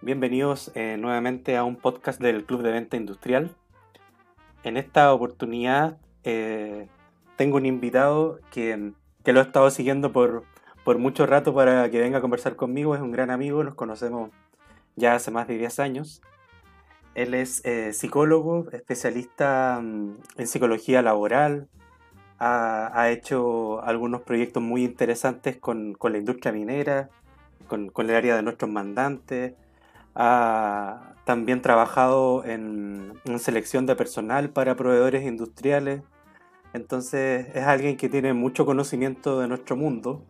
Bienvenidos eh, nuevamente a un podcast del Club de Venta Industrial. En esta oportunidad eh, tengo un invitado que, que, lo he estado siguiendo por, por mucho rato para que venga a conversar conmigo. Es un gran amigo, nos conocemos ya hace más de 10 años. Él es eh, psicólogo, especialista mm, en psicología laboral, ha, ha, hecho algunos proyectos muy interesantes con, con la industria minera, con, con, el área de nuestros mandantes, ha también trabajado en, en, selección de personal para proveedores industriales, entonces es alguien que tiene mucho conocimiento de nuestro mundo.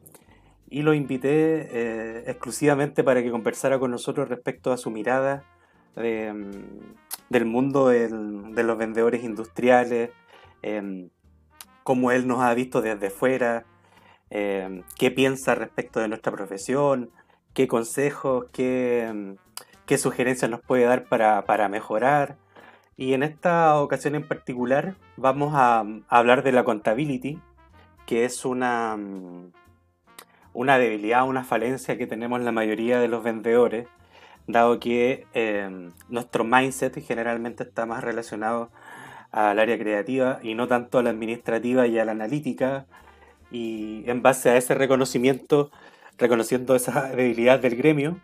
Y lo invité eh, exclusivamente para que conversara con nosotros respecto a su mirada de, mm, del mundo del, de los vendedores industriales, eh, cómo él nos ha visto desde fuera, eh, qué piensa respecto de nuestra profesión, qué consejos, qué, qué sugerencias nos puede dar para, para, mejorar. Y en esta ocasión en particular vamos a, a hablar de la contability, que es una, mm, una debilidad, una falencia que tenemos la mayoría de los vendedores, dado que eh, nuestro mindset generalmente está más relacionado al área creativa y no tanto a la administrativa y a la analítica. Y en base a ese reconocimiento, reconociendo esa debilidad del gremio,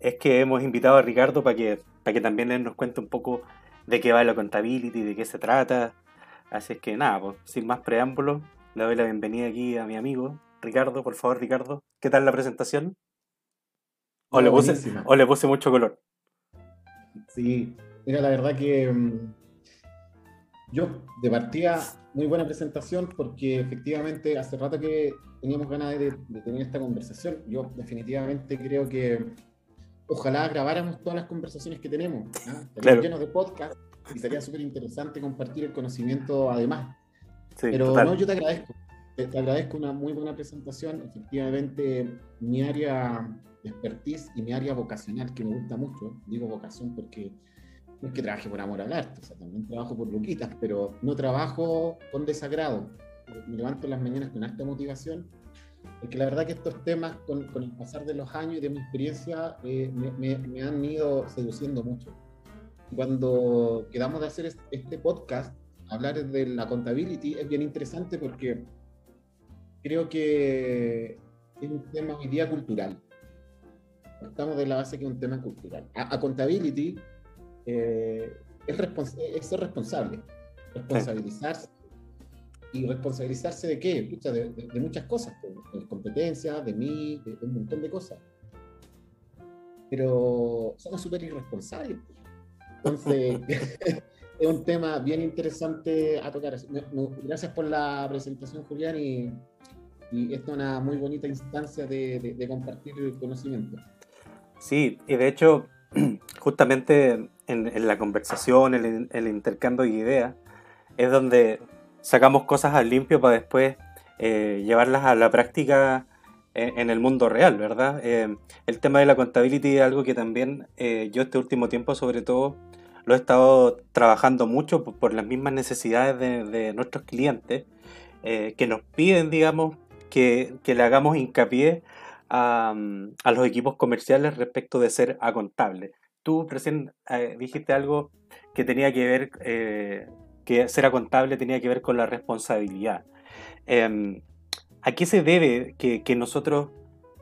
es que hemos invitado a Ricardo para que, para que también él nos cuente un poco de qué va la contability, de qué se trata. Así es que nada, pues, sin más preámbulos, le doy la bienvenida aquí a mi amigo Ricardo. Por favor, Ricardo, ¿qué tal la presentación? ¿O, le, puse, ¿o le puse mucho color? Sí, mira, la verdad que um, yo de partida, muy buena presentación porque efectivamente hace rato que teníamos ganas de, de tener esta conversación. Yo definitivamente creo que ojalá grabáramos todas las conversaciones que tenemos. ¿ah? Claro. llenos de podcast y sería súper interesante compartir el conocimiento además. Sí, Pero total. no, yo te agradezco. Te, te, agradezco una muy buena presentación. Efectivamente, mi área de expertise y mi área vocacional, que me gusta mucho, digo vocación porque no es que trabaje por amor al arte, o sea, también trabajo por luquitas, pero no trabajo con desagrado. Me levanto en las mañanas con alta motivación, porque la verdad que estos temas, con, con el pasar de los años y de mi experiencia, eh, me, me, me, han ido seduciendo mucho. Cuando quedamos de hacer este podcast, hablar de la contability es bien interesante porque creo que es un tema hoy día cultural. Estamos de la base que es un tema cultural. A, a contability eh, es, respons es, ser responsable, responsabilizarse. ¿Y responsabilizarse de qué? De, de, de muchas cosas, de, competencias, de mí, de, un montón de cosas. Pero somos súper irresponsables. Entonces, es un tema bien interesante a tocar. Gracias por la presentación, Julián, y, y esta es una muy bonita instancia de, de, compartir el conocimiento. Sí, y de hecho, justamente en, en la conversación, el, el, intercambio de ideas, es donde sacamos cosas al limpio para después eh, llevarlas a la práctica en, en, el mundo real, ¿verdad? Eh, el tema de la contabilidad es algo que también eh, yo este último tiempo sobre todo lo he estado trabajando mucho por, por las mismas necesidades de, de nuestros clientes eh, que nos piden, digamos, que, que le hagamos hincapié a, a, los equipos comerciales respecto de ser a contable. Tú recién eh, dijiste algo que tenía que ver, eh, que ser contable tenía que ver con la responsabilidad. Eh, ¿A qué se debe que, nosotros,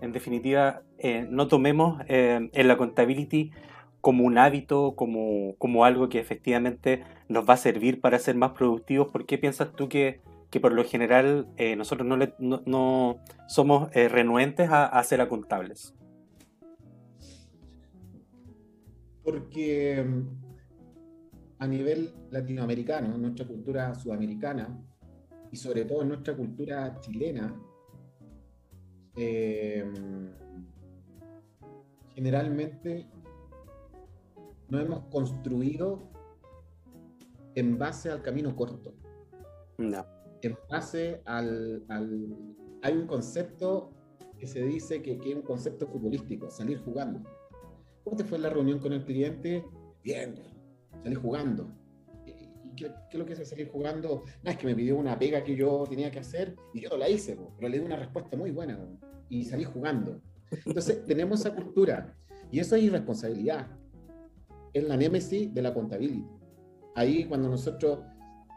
en definitiva, eh, no tomemos en la contability como un hábito, como, como algo que efectivamente nos va a servir para ser más productivos? ¿Por qué piensas tú que que por lo general eh, nosotros no, no, somos eh, renuentes a, a, ser contables? Porque mm, a nivel latinoamericano, en nuestra cultura sudamericana y sobre todo en nuestra cultura chilena, eh, generalmente no hemos construido en base al camino corto. No en base al, al, Hay un concepto que se dice que, que, es un concepto futbolístico, salir jugando. ¿Cómo te fue la reunión con el cliente? Bien, salir jugando. ¿Y qué, qué, es lo que es salir jugando? No, es que me pidió una pega que yo tenía que hacer y yo la hice, pero le di una respuesta muy buena y salí jugando. Entonces, tenemos esa cultura. Y eso es irresponsabilidad. Es la némesis de la contabilidad. Ahí cuando nosotros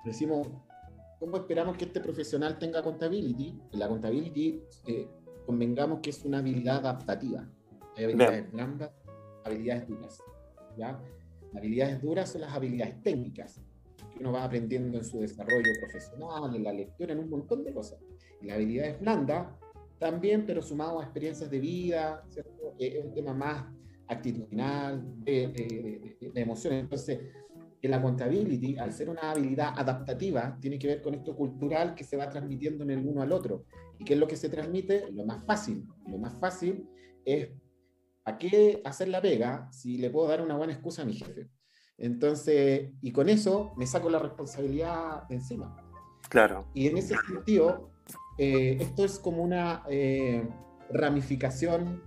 decimos, ¿cómo esperamos que este profesional tenga contability? La contability, eh, convengamos que es una habilidad adaptativa. Hay habilidades blandas, habilidades duras. ¿ya? Habilidades duras son las habilidades técnicas que uno va aprendiendo en su desarrollo profesional, en la lectura, en un montón de cosas. Y las habilidades blandas también, pero sumado a experiencias de vida, ¿cierto? Eh, es un tema más actitudinal, de, de, emociones. Entonces, en la contability, al ser una habilidad adaptativa, tiene que ver con esto cultural que se va transmitiendo en el uno al otro. ¿Y qué es lo que se transmite? Lo más fácil. Lo más fácil es, ¿a qué hacer la pega si le puedo dar una buena excusa a mi jefe? Entonces, y con eso me saco la responsabilidad de encima. Claro. Y en ese sentido, eh, esto es como una eh, ramificación,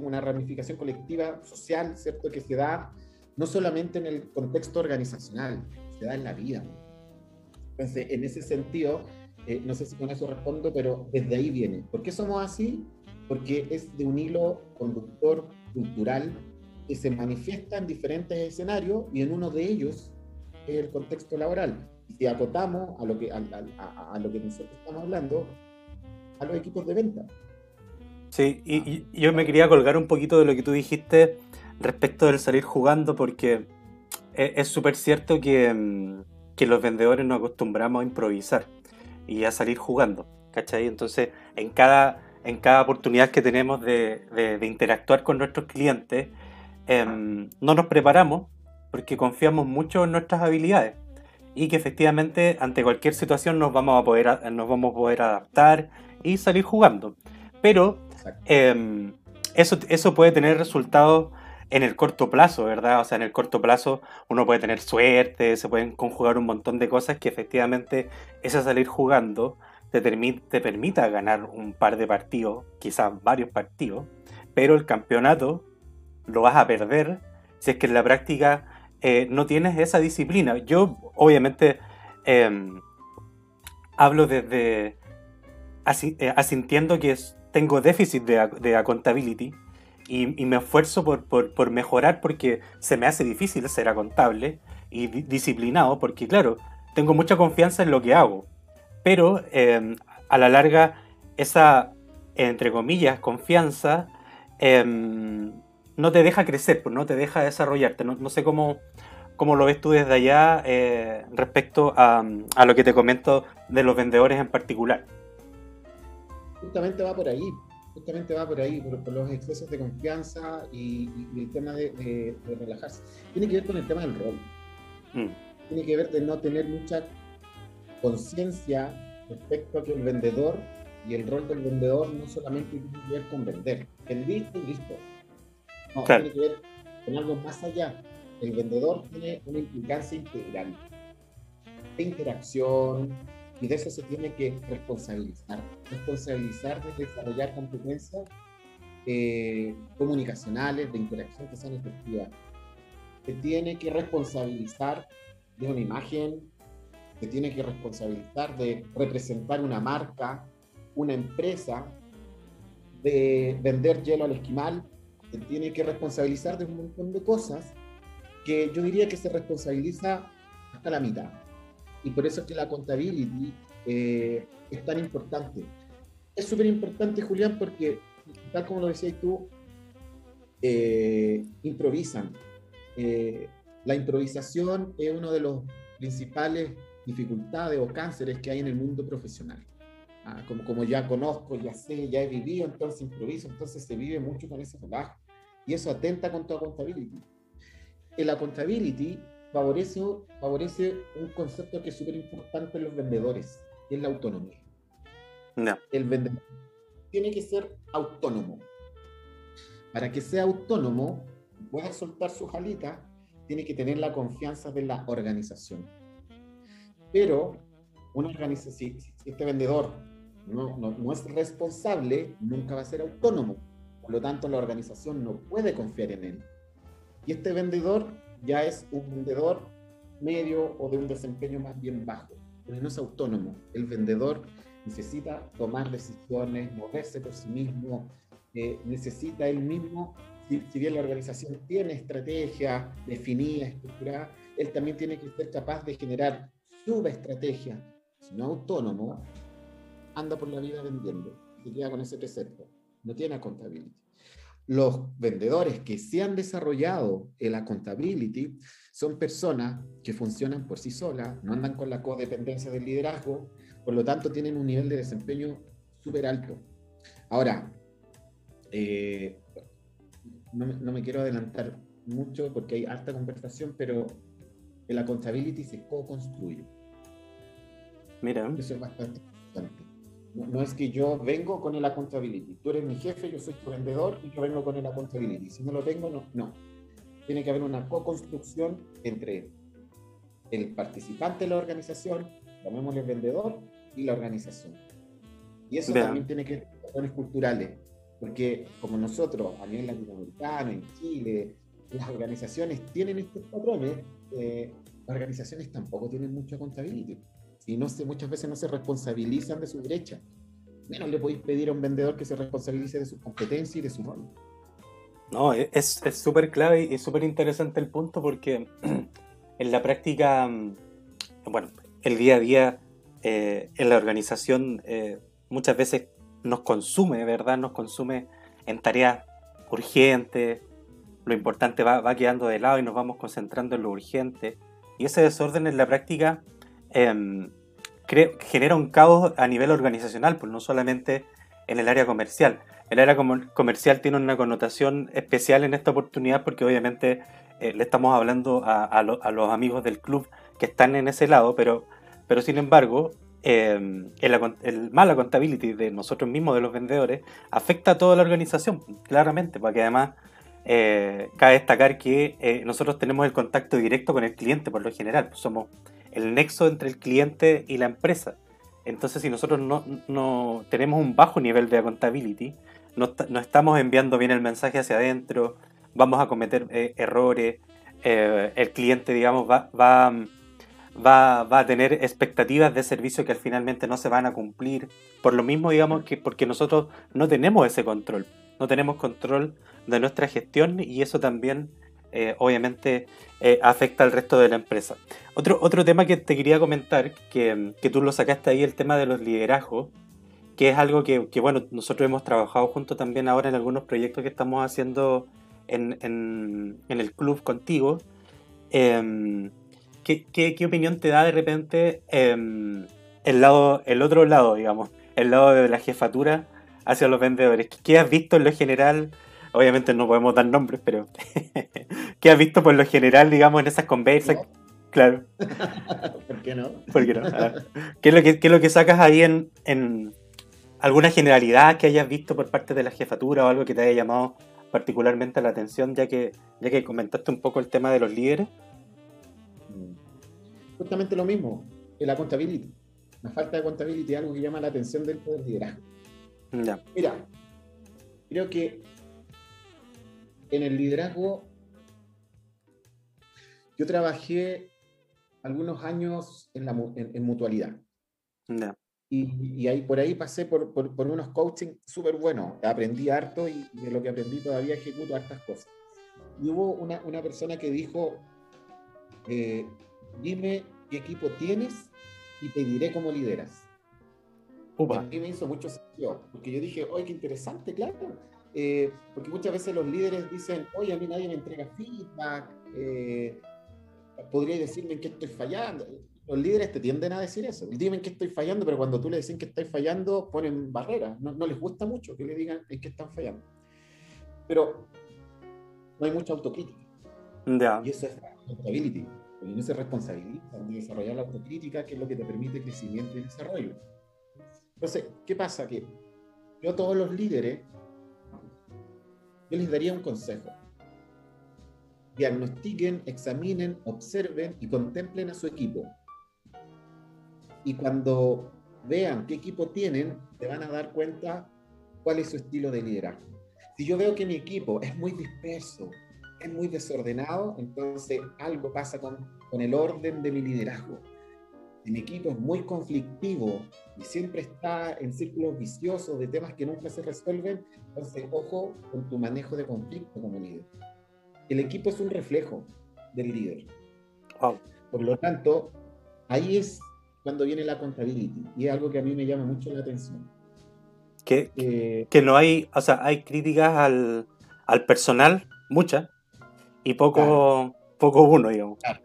una ramificación colectiva social, ¿cierto? Que se da no solamente en el contexto organizacional, se da en la vida. Entonces, en ese sentido, eh, no sé si con eso respondo, pero desde ahí viene. ¿Por qué somos así? Porque es de un hilo conductor cultural que se manifiesta en diferentes escenarios y en uno de ellos es el contexto laboral. Y si acotamos a lo que, a, a, a lo que nosotros estamos hablando, a los equipos de venta. Sí, y, y yo me quería colgar un poquito de lo que tú dijiste respecto del salir jugando, porque es súper cierto que, mm, que, los vendedores nos acostumbramos a improvisar y a salir jugando, ¿cachai? Entonces, en cada, en cada oportunidad que tenemos de, de, interactuar con nuestros clientes, eh, no nos preparamos porque confiamos mucho en nuestras habilidades y que efectivamente ante cualquier situación nos vamos a poder, nos vamos a poder adaptar y salir jugando. Pero eh, eso, eso puede tener resultados en el corto plazo, ¿verdad? O sea, en el corto plazo uno puede tener suerte, se pueden conjugar un montón de cosas que efectivamente ese salir jugando te, permita ganar un par de partidos, quizás varios partidos, pero el campeonato lo vas a perder si es que en la práctica eh, no tienes esa disciplina. Yo, obviamente, eh, hablo desde eh, asintiendo que tengo déficit de, accountability y, me esfuerzo por, mejorar porque se me hace difícil ser contable y disciplinado porque, claro, tengo mucha confianza en lo que hago. Pero em, a la larga, esa, entre comillas, confianza em, no te deja crecer, pues no te deja desarrollarte. No, no sé cómo, cómo, lo ves tú desde allá eh, respecto a, a lo que te comento de los vendedores en particular. Justamente va por ahí justamente va por ahí, por, los excesos de confianza y, el tema de, relajarse. Tiene que ver con el tema del rol. Mm. Tiene que ver de no tener mucha conciencia respecto a que el vendedor y el rol del vendedor no solamente tiene que ver con vender. Vendiste y listo. No, tiene que ver con algo más allá. El vendedor tiene una implicancia integral de interacción, y de eso se tiene que responsabilizar. Responsabilizar de desarrollar competencias eh, comunicacionales, de interacción que sean efectivas. Se tiene que responsabilizar de una imagen, se tiene que responsabilizar de representar una marca, una empresa, de vender hielo al esquimal, se tiene que responsabilizar de un montón de cosas que yo diría que se responsabiliza hasta la mitad y por eso es que la contabilidad eh, es tan importante. Es súper importante, Julián, porque, tal como lo decías tú, eh, improvisan. Eh, la improvisación es uno de los principales dificultades o cánceres que hay en el mundo profesional. Ah, como, como ya conozco, ya sé, ya he vivido, entonces improviso, entonces se vive mucho con ese trabajo. Y eso atenta contra la contabilidad. En la contabilidad favorece, favorece un concepto que es súper importante en los vendedores, que es la autonomía. No. El vendedor tiene que ser autónomo. Para que sea autónomo, pueda soltar su jalita, tiene que tener la confianza de la organización. Pero una organización, si, este vendedor no, no, no es responsable, nunca va a ser autónomo. Por lo tanto, la organización no puede confiar en él. Y este vendedor ya es un vendedor medio o de un desempeño más bien bajo, pero no es autónomo. El vendedor necesita tomar decisiones, moverse por sí mismo, eh, necesita él mismo si, bien la organización tiene estrategia definida, estructurada, él también tiene que ser capaz de generar subestrategia, si no autónomo, anda por la vida vendiendo y queda con ese precepto. No tiene accountability. Los vendedores que se han desarrollado el accountability son personas que funcionan por sí solas, no andan con la codependencia del liderazgo, por lo tanto tienen un nivel de desempeño súper alto. Ahora, eh, no, no, me quiero adelantar mucho porque hay harta conversación, pero el accountability se co-construye. Mira. Eso es bastante importante. No, es que yo vengo con el accountability. Tú eres mi jefe, yo soy tu vendedor y yo vengo con el accountability. Si no lo tengo, no. No. Tiene que haber una co-construcción entre el participante de la organización, llamémosle el vendedor, y la organización. Y eso también tiene que ver con cuestiones culturales. Porque como nosotros, a nivel latinoamericano, en Chile, las organizaciones tienen estos patrones, eh, las organizaciones tampoco tienen mucha accountability y no se, muchas veces no se responsabilizan de su brecha. Menos le podéis pedir a un vendedor que se responsabilice de su competencia y de su rol. No, e-, es súper clave y súper interesante el punto porque en la práctica, mm, bueno, el día a día eh, en la organización eh, muchas veces nos consume, ¿verdad? Nos consume en tareas urgentes, lo importante va, va quedando de lado y nos vamos concentrando en lo urgente. Y ese desorden en la práctica Em, genera un caos a nivel organizacional, pues no solamente en el área comercial. El área comercial tiene una connotación especial en esta oportunidad porque obviamente eh, le estamos hablando a, los amigos del club que están en ese lado, pero, pero sin embargo, em, el, el mala contability de nosotros mismos, de los vendedores, afecta a toda la organización, claramente, porque además eh, cabe destacar que eh, nosotros tenemos el contacto directo con el cliente por lo general, pues somos el nexo entre el cliente y la empresa. Entonces, si nosotros no, tenemos un bajo nivel de accountability, no, no, estamos enviando bien el mensaje hacia adentro, vamos a cometer eh, errores, el cliente, digamos, va, va, va, a tener expectativas de servicio que finalmente no se van a cumplir. Por lo mismo, digamos, que porque nosotros no tenemos ese control, no tenemos control de nuestra gestión y eso también eh, obviamente eh, afecta al resto de la empresa. Otro, otro tema que te quería comentar, que, que, tú lo sacaste ahí, el tema de los liderazgos, que es algo que, que, bueno, nosotros hemos trabajado juntos también ahora en algunos proyectos que estamos haciendo en, en, el club contigo. Em, ¿qué, qué, qué, opinión te da de repente em, el, lado, el otro lado, digamos, el lado de la jefatura hacia los vendedores? ¿Qué has visto en lo general? Obviamente no podemos dar nombres, pero ¿qué has visto por lo general, digamos, en esas conversas? Claro. ¿Por qué no? ¿Por qué no? Ah. ¿Qué, es lo que, lo que sacas ahí en, en, alguna generalidad que hayas visto por parte de la jefatura o algo que te haya llamado particularmente la atención, ya que, ya que comentaste un poco el tema de los líderes? Mm. Justamente lo mismo, la contabilidad. La falta de contabilidad es algo que llama la atención del poder liderazgo. Mira, creo que en el liderazgo, yo trabajé algunos años en, la, en, mutualidad. Y, ahí, por ahí pasé por, por, unos coaching súper buenos. Aprendí harto y de lo que aprendí todavía ejecuto hartas cosas. Y hubo una, una persona que dijo, eh, dime qué equipo tienes y te diré cómo lideras. A mí me hizo mucho sentido, porque yo dije, oye, qué interesante, claro eh, porque muchas veces los líderes dicen, oye, a mí nadie me entrega feedback, eh, podría decirme en qué estoy fallando. Los líderes te tienden a decir eso, dime en qué estoy fallando, pero cuando tú le dices que estáis fallando, ponen barreras, no, no, les gusta mucho que le digan en qué están fallando. Pero no hay mucha autocrítica. Y eso es accountability, porque no se responsabiliza de desarrollar la autocrítica, que es lo que te permite crecimiento y desarrollo. Entonces, ¿qué pasa? Que yo a todos los líderes yo les daría un consejo. Diagnostiquen, examinen, observen y contemplen a su equipo. Y cuando vean qué equipo tienen, se van a dar cuenta cuál es su estilo de liderazgo. Si yo veo que mi equipo es muy disperso, es muy desordenado, entonces algo pasa con, con el orden de mi liderazgo. En equipo es muy conflictivo y siempre está en círculos viciosos de temas que nunca se resuelven, entonces ojo con tu manejo de conflicto como líder. El equipo es un reflejo del líder. Por lo tanto, ahí es cuando viene la contabilidad y es algo que a mí me llama mucho la atención. Que, eh, que no hay, o sea, hay críticas al, al personal, muchas, y poco, poco uno, digamos. Claro,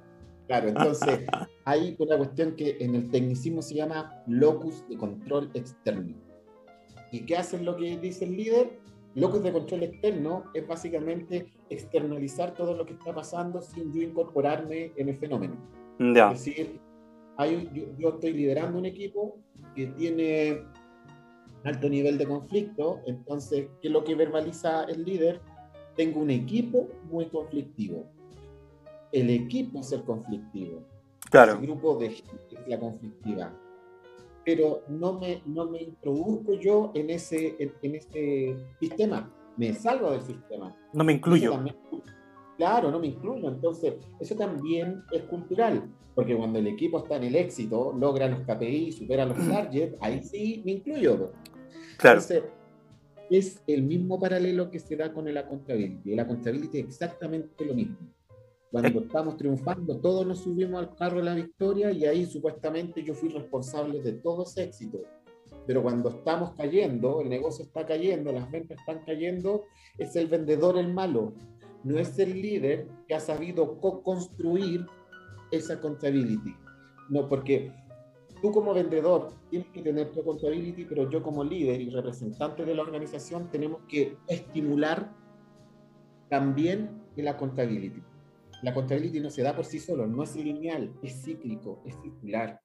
entonces hay una cuestión que en el tecnicismo se llama locus de control externo. ¿Y qué hace lo que dice el líder? Locus de control externo es básicamente externalizar todo lo que está pasando sin yo incorporarme en el fenómeno. Es decir, hay, yo, yo, estoy liderando un equipo que tiene alto nivel de conflicto, entonces, ¿qué es lo que verbaliza el líder? Tengo un equipo muy conflictivo el equipo es el conflictivo. Claro. El grupo de gente es la conflictiva. Pero no me, no me introduzco yo en ese, en, este sistema. Me salgo del sistema. No me incluyo. claro, no me incluyo. Entonces, eso también es cultural. Porque cuando el equipo está en el éxito, logra los KPI, supera los targets, ahí sí me incluyo. Claro. Entonces, es el mismo paralelo que se da con el accountability. El accountability es exactamente lo mismo. Cuando estamos triunfando, todos nos subimos al carro de la victoria y ahí supuestamente yo fui responsable de todo ese éxito. Pero cuando estamos cayendo, el negocio está cayendo, las ventas están cayendo, es el vendedor el malo. No es el líder que ha sabido co-construir esa accountability. No, porque tú como vendedor tienes que tener tu accountability, pero yo como líder y representante de la organización tenemos que estimular también la accountability. La contabilidad no se da por sí solo, no es lineal, es cíclico, es circular.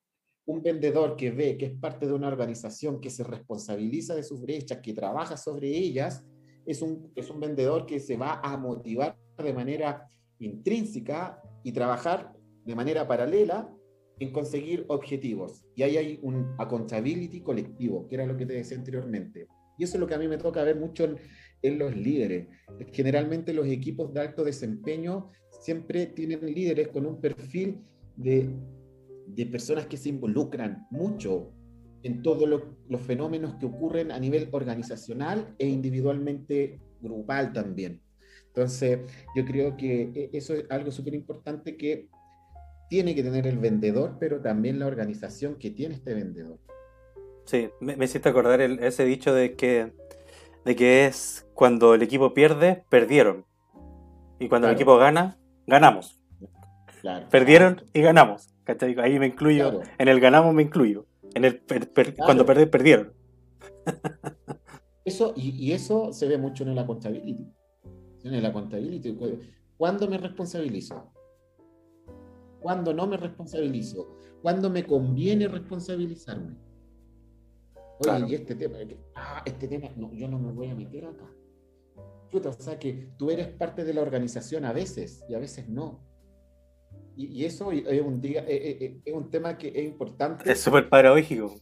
Un vendedor que ve que es parte de una organización que se responsabiliza de sus brechas, que trabaja sobre ellas, es un, es un vendedor que se va a motivar de manera intrínseca y trabajar de manera paralela en conseguir objetivos. Y ahí hay un accountability colectivo, que era lo que te decía anteriormente. Y eso es lo que a mí me toca ver mucho en, en los líderes. Generalmente los equipos de alto desempeño siempre tienen líderes con un perfil de, de personas que se involucran mucho en todos los fenómenos que ocurren a nivel organizacional e individualmente grupal también. Entonces, yo creo que e, eso es algo súper importante que tiene que tener el vendedor, pero también la organización que tiene este vendedor. Sí, me, me hiciste acordar ese dicho de que, de que es cuando el equipo pierde, perdieron. Y cuando el equipo gana, ganamos. Perdieron y ganamos. Ahí me incluyo. En el ganamos me incluyo. En el Cuando perdí, perdieron. Eso, y, eso se ve mucho en la contabilidad. En la contabilidad. ¿Cuándo me responsabilizo? ¿Cuándo no me responsabilizo? ¿Cuándo me conviene responsabilizarme? Oye, y este tema, ah, este tema, no, yo no me voy a meter acá o sea que tú eres parte de la organización a veces y a veces no. Y, eso es un, día, eh, eh, eh, es un tema que es importante. Es súper paradójico.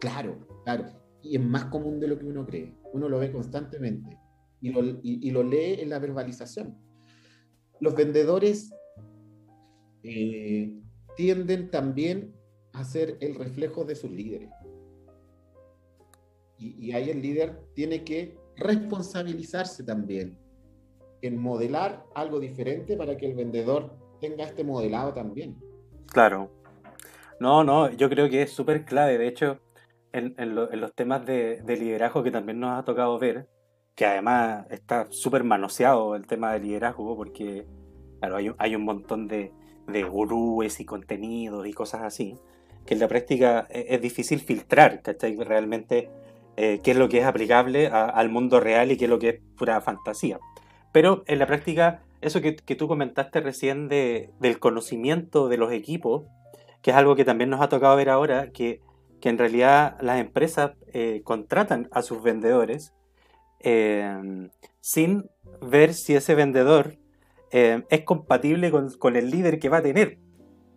Claro, claro. Y es más común de lo que uno cree. Uno lo ve constantemente y lo, y, lo lee en la verbalización. Los vendedores tienden también a ser el reflejo de sus líderes. Y, y ahí el líder tiene que responsabilizarse también en modelar algo diferente para que el vendedor tenga este modelado también. Claro. No, no, yo creo que es súper clave. De hecho, en, los temas de, liderazgo que también nos ha tocado ver, que además está súper manoseado el tema de liderazgo, porque claro, hay, un montón de, de gurúes y contenidos y cosas así, que en la práctica es, es difícil filtrar, ¿cachai? Realmente eh, qué es lo que es aplicable al mundo real y qué es lo que es pura fantasía. Pero en la práctica, eso que, tú comentaste recién de, del conocimiento de los equipos, que es algo que también nos ha tocado ver ahora, que, que en realidad las empresas eh, contratan a sus vendedores eh, sin ver si ese vendedor es compatible con, con, el líder que va a tener.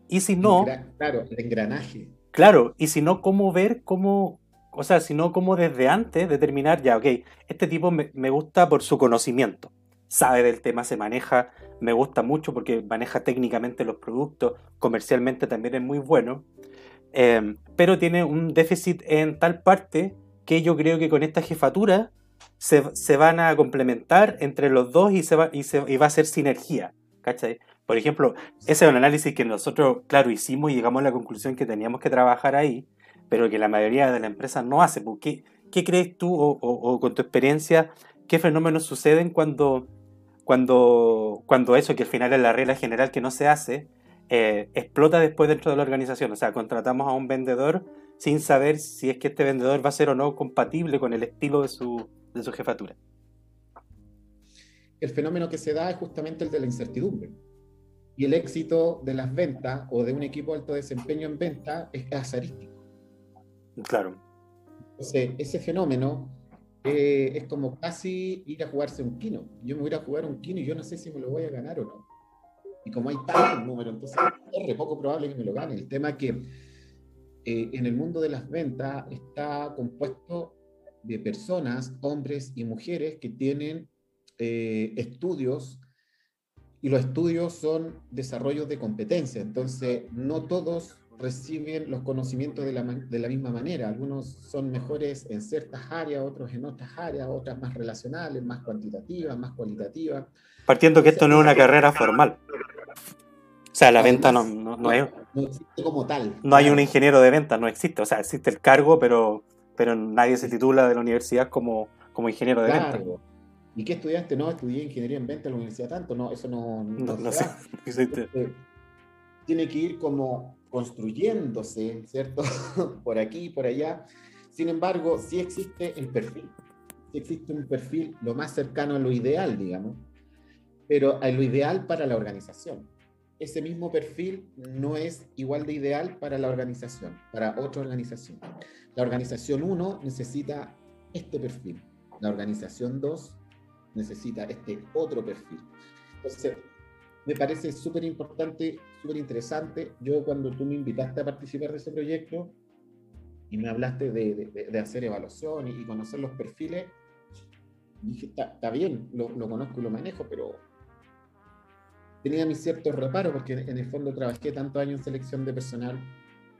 Y si no... Claro, el engranaje. Claro, y si no, cómo ver cómo, o sea, sino como desde antes determinar, ya, ok, este tipo me, gusta por su conocimiento. sabe del tema, se maneja, me gusta mucho porque maneja técnicamente los productos, comercialmente también es muy bueno, em, pero tiene un déficit en tal parte que yo creo que con esta jefatura se, van a complementar entre los dos y, se va, y, se, va a ser sinergia. ¿cachai? Por ejemplo, ese es un análisis que nosotros, claro, hicimos y llegamos a la conclusión que teníamos que trabajar ahí, pero que la mayoría de las empresas no hace. Pues, ¿Qué, qué crees tú o, con tu experiencia, qué fenómenos suceden cuando, cuando, cuando eso, que al final es la regla general que no se hace, eh, explota después dentro de la organización? O sea, contratamos a un vendedor sin saber si es que este vendedor va a ser o no compatible con el estilo de su, de su jefatura. El fenómeno que se da es justamente el de la incertidumbre. Y el éxito de las ventas o de un equipo de alto desempeño en venta es azarístico. Claro. Entonces, ese fenómeno eh, es como casi ir a jugarse un kino. Yo me voy a jugar un kino y yo no sé si me lo voy a ganar o no. Y como hay tantos números, entonces es poco probable que me lo gane. El tema es que eh, en el mundo de las ventas está compuesto de personas, hombres y mujeres, que tienen eh, estudios y los estudios son desarrollos de competencia. Entonces, no todos reciben los conocimientos de la, de la, misma manera. Algunos son mejores en ciertas áreas, otros en otras áreas, otras más relacionales, más cuantitativas, más cualitativas. Partiendo que esto no es una carrera formal. O sea, la venta no, no, es... No existe como tal. No hay un ingeniero de venta, no existe. O sea, existe el cargo, pero pero nadie se titula de la universidad como, como ingeniero de venta. ¿Y qué estudiaste? No, estudié ingeniería en venta en la universidad tanto. No, eso no. No, no, sé. tiene que ir como construyéndose, ¿cierto? por aquí, y por allá. Sin embargo, sí existe el perfil. Sí existe un perfil lo más cercano a lo ideal, digamos, pero a lo ideal para la organización ese mismo perfil no es igual de ideal para la organización, para otra organización. La organización 1 necesita este perfil, la organización 2 necesita este otro perfil. Entonces, me parece súper importante, súper interesante. Yo cuando tú me invitaste a participar de ese proyecto y me hablaste de, hacer evaluación y, conocer los perfiles, dije, está bien, lo, lo conozco y lo manejo, pero tenía mis ciertos reparos porque en el fondo trabajé tantos años en selección de personal,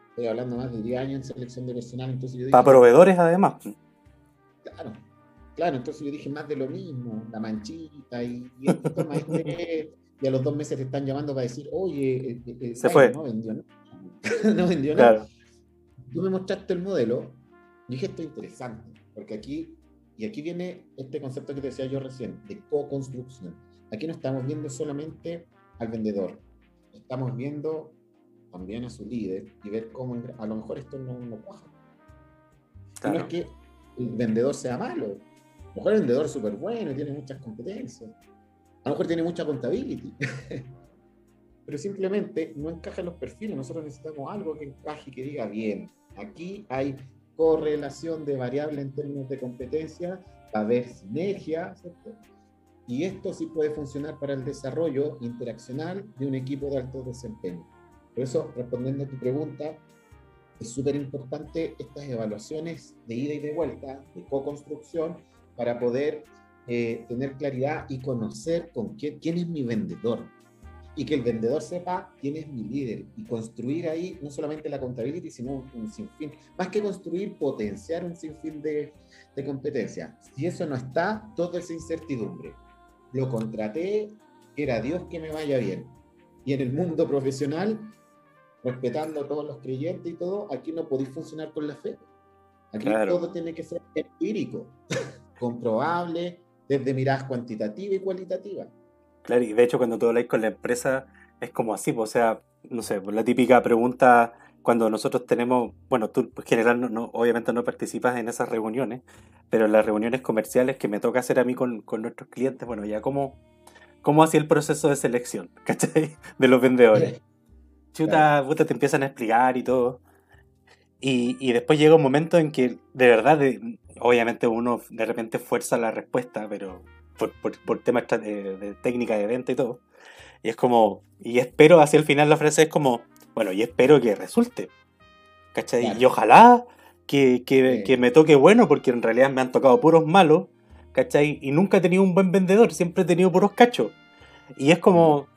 estoy hablando más de 10 años en selección de personal, entonces yo dije, Para proveedores además. Claro, claro, entonces yo dije más de lo mismo, la manchita y, y esto toma este, y a los dos meses te están llamando para decir, oye, se fue. No vendió nada. no vendió nada. Tú me mostraste el modelo, y dije, esto es interesante, porque aquí, y aquí viene este concepto que te decía yo recién, de co-construcción Aquí no estamos viendo solamente al vendedor, estamos viendo también a su líder y ver cómo a lo mejor esto no, no cuaja. No es que el vendedor sea malo, a lo mejor el vendedor es súper bueno, tiene muchas competencias, a lo mejor tiene mucha contabilidad, pero simplemente no encaja en los perfiles. Nosotros necesitamos algo que encaje y que diga bien. Aquí hay correlación de variables en términos de competencia, va a haber sinergia, ¿cierto? Y esto sí puede funcionar para el desarrollo interaccional de un equipo de alto desempeño. Por eso, respondiendo a tu pregunta, es súper importante estas evaluaciones de ida y de vuelta, de co-construcción, para poder eh, tener claridad y conocer con quién, quién es mi vendedor. Y que el vendedor sepa quién es mi líder. Y construir ahí no solamente la contabilidad, sino un, sinfín. Más que construir, potenciar un sinfín de, de competencias. Si eso no está, todo es incertidumbre lo contraté, era Dios que me vaya bien. Y en el mundo profesional, respetando a todos los creyentes y todo, aquí no podéis funcionar con la fe. Aquí todo tiene que ser empírico, comprobable, desde miradas cuantitativa y cualitativa. Claro, y de hecho cuando tú habláis con la empresa es como así, o sea, no sé, la típica pregunta cuando nosotros tenemos, bueno, tú en general no, obviamente no participas en esas reuniones, pero en las reuniones comerciales que me toca hacer a mí con, nuestros clientes, bueno, ya cómo, cómo hacía el proceso de selección, ¿cachai? De los vendedores. Chuta, puta, te empiezan a explicar y todo. Y, después llega un momento en que de verdad, obviamente uno de repente fuerza la respuesta, pero por, por, temas de, de técnica de venta y todo. Y es como, y espero hacia el final la frase es como, bueno, y espero que resulte. ¿Cachai? Y ojalá que, me toque bueno, porque en realidad me han tocado puros malos. ¿cachai? Y nunca he tenido un buen vendedor, siempre he tenido puros cachos. Y es como,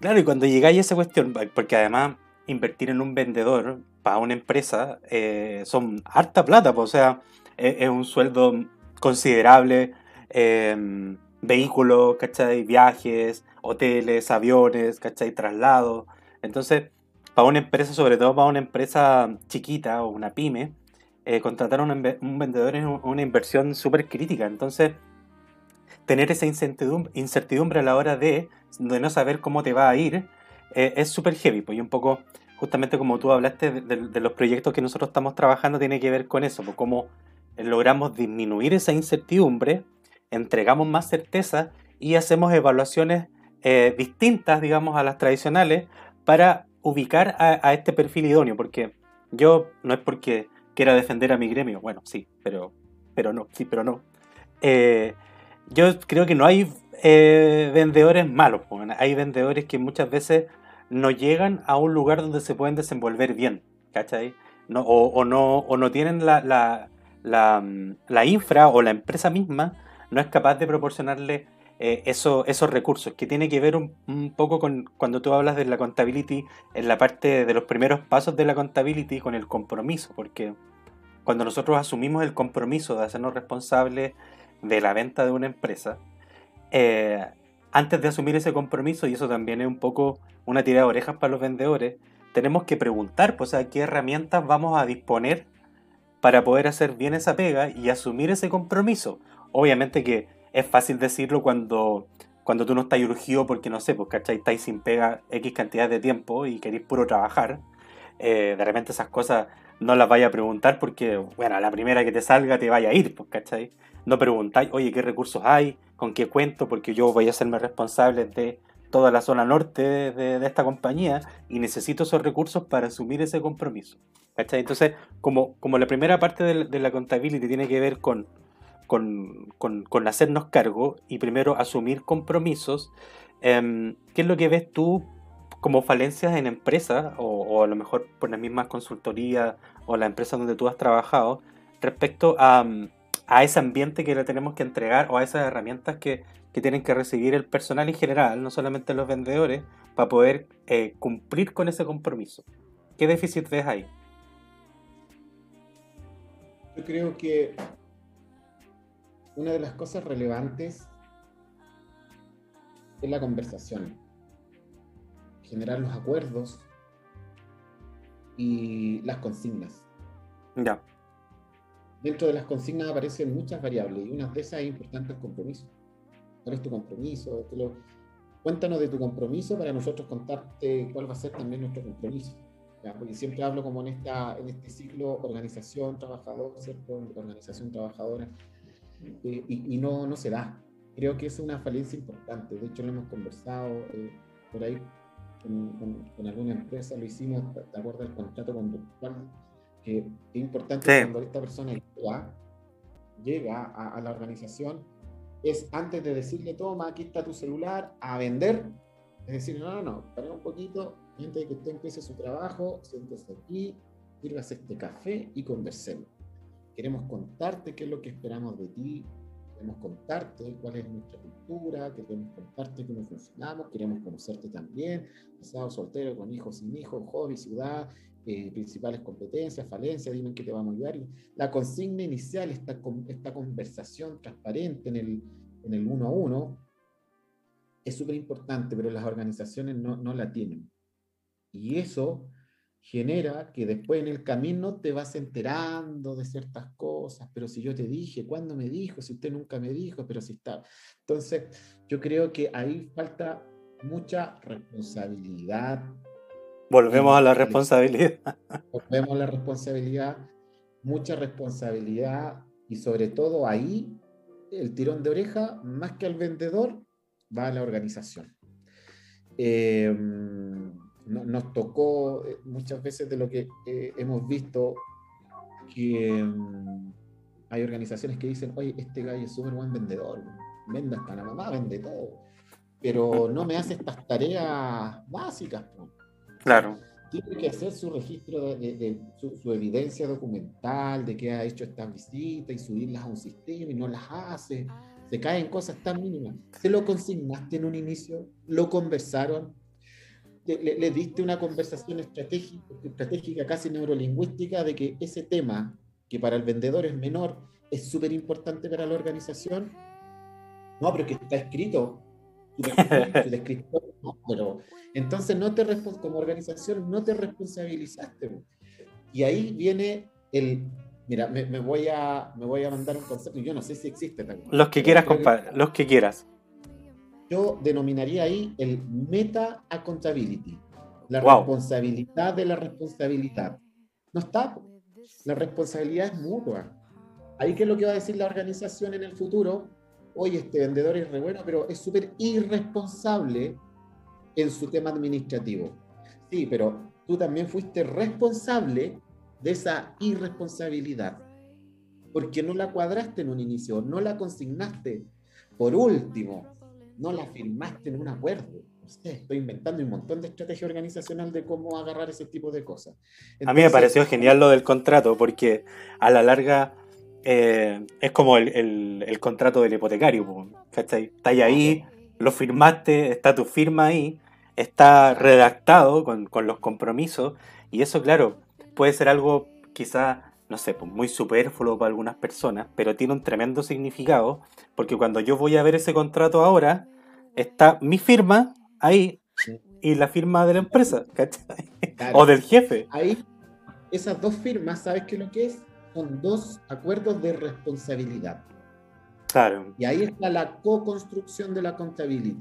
claro, y cuando llegáis a esa cuestión, porque además invertir en un vendedor para una empresa eh, son harta plata, o sea, es, un sueldo considerable, eh, vehículos, ¿cachai? Viajes, hoteles, aviones, ¿cachai? Traslados. Entonces, para una empresa, sobre todo para una empresa chiquita o una pyme, eh, contratar a un, vendedor es una inversión súper crítica. Entonces, tener esa incertidumbre, a la hora de, no saber cómo te va a ir eh, es súper heavy. Pues, y un poco, justamente como tú hablaste de, los proyectos que nosotros estamos trabajando, tiene que ver con eso, pues cómo logramos disminuir esa incertidumbre, entregamos más certeza y hacemos evaluaciones eh, distintas, digamos, a las tradicionales para ubicar a, este perfil idóneo, porque yo no es porque quiera defender a mi gremio, bueno, sí, pero, pero no, sí, pero no. Eh, yo creo que no hay eh, vendedores malos, hay vendedores que muchas veces no llegan a un lugar donde se pueden desenvolver bien, ¿cachai? No, o, no, tienen la, la, la, infra o la empresa misma no es capaz de proporcionarle eh, eso, esos recursos, que tiene que ver un, poco con cuando tú hablas de la contability, en la parte de los primeros pasos de la contability con el compromiso, porque cuando nosotros asumimos el compromiso de hacernos responsables de la venta de una empresa, eh, antes de asumir ese compromiso, y eso también es un poco una tirada de orejas para los vendedores, tenemos que preguntar, pues, a qué herramientas vamos a disponer para poder hacer bien esa pega y asumir ese compromiso. Obviamente que es fácil decirlo cuando, cuando tú no estás urgido porque no sé, pues, ¿cachai? Estáis sin pega X cantidad de tiempo y queréis puro trabajar. Eh, de repente esas cosas no las vaya a preguntar porque, bueno, la primera que te salga te vaya a ir, pues, ¿cachai? No preguntáis, oye, ¿qué recursos hay? ¿Con qué cuento? Porque yo voy a hacerme responsable de toda la zona norte de, esta compañía y necesito esos recursos para asumir ese compromiso. Entonces, como, como la primera parte de, la contabilidad tiene que ver con con, hacernos cargo y primero asumir compromisos, em, ¿qué es lo que ves tú como falencias en empresas o, a lo mejor por las mismas consultorías o la empresa donde tú has trabajado respecto a, ese ambiente que le tenemos que entregar o a esas herramientas que, tienen que recibir el personal en general, no solamente los vendedores, para poder eh, cumplir con ese compromiso? ¿Qué déficit ves ahí? Yo creo que una de las cosas relevantes es la conversación, generar los acuerdos y las consignas. Ya. Dentro de las consignas aparecen muchas variables y una de esas es importante el compromiso. ¿Cuál es tu compromiso? Cuéntanos de tu compromiso para nosotros contarte cuál va a ser también nuestro compromiso. Porque siempre hablo como en, esta, en este ciclo organización, trabajador, ¿cierto? Organización trabajadora eh, y, no, no se da. Creo que es una falencia importante. De hecho, lo hemos conversado eh, por ahí con, alguna empresa, lo hicimos, ¿te acuerdas del contrato conductual? Que es importante cuando esta persona llega, llega a, la organización, es antes de decirle, toma, aquí está tu celular, a vender, es decir, no, no, no, para un poquito, antes de que usted empiece su trabajo, siéntese aquí, sírvase este café y conversemos. Queremos contarte qué es lo que esperamos de ti, queremos contarte cuál es nuestra cultura, queremos contarte cómo funcionamos, queremos conocerte también, casado, soltero, con hijos, sin hijos, hobby, ciudad, eh, principales competencias, falencias, dime en qué te vamos a ayudar. Y la consigna inicial, esta, esta conversación transparente en el, en el uno a uno, es súper importante, pero las organizaciones no, no la tienen. Y eso genera que después en el camino te vas enterando de ciertas cosas, pero si yo te dije, ¿cuándo me dijo? Si usted nunca me dijo, pero si está. Entonces, yo creo que ahí falta mucha responsabilidad. Volvemos a la responsabilidad. Volvemos a la responsabilidad, mucha responsabilidad y sobre todo ahí el tirón de oreja, más que al vendedor, va a la organización. Eh, nos tocó eh, muchas veces de lo que eh, hemos visto que mm, hay organizaciones que dicen, oye, este gallo es súper buen vendedor, vende hasta la mamá, vende todo, pero no me hace estas tareas básicas. Claro. Tiene que hacer su registro de, su, evidencia documental de que ha hecho estas visitas y subirlas a un sistema y no las hace. Se caen cosas tan mínimas. Se lo consignaste en un inicio, lo conversaron, le, diste una conversación estratégica, estratégica, casi neurolingüística, de que ese tema, que para el vendedor es menor, es súper importante para la organización. No, pero que está escrito. pero entonces no te como organización no te responsabilizaste. Y ahí viene el Mira, me, voy a, me voy a mandar un concepto, yo no sé si existe también. Los que quieras, compadre, los que quieras. Yo denominaría ahí el meta accountability, la responsabilidad de la responsabilidad. No está, la responsabilidad es mutua. Ahí qué es lo que va a decir la organización en el futuro, oye, este vendedor es re bueno, pero es súper irresponsable en su tema administrativo. Sí, pero tú también fuiste responsable de esa irresponsabilidad, porque no la cuadraste en un inicio, no la consignaste. Por último, no la firmaste en un acuerdo. estoy inventando un montón de estrategia organizacional de cómo agarrar ese tipo de cosas. a mí me pareció genial lo del contrato, porque a la larga eh, es como el, contrato del hipotecario. ¿cachai? Está ahí, lo firmaste, está tu firma ahí, está redactado con, con los compromisos, y eso, claro, puede ser algo quizá, no sé, pues, muy superfluo para algunas personas, pero tiene un tremendo significado, porque cuando yo voy a ver ese contrato ahora, está mi firma ahí y la firma de la empresa, ¿cachai? O del jefe. Ahí, esas dos firmas, ¿sabes qué es lo que es? Son dos acuerdos de responsabilidad. Claro. Y ahí está la co-construcción de la contabilidad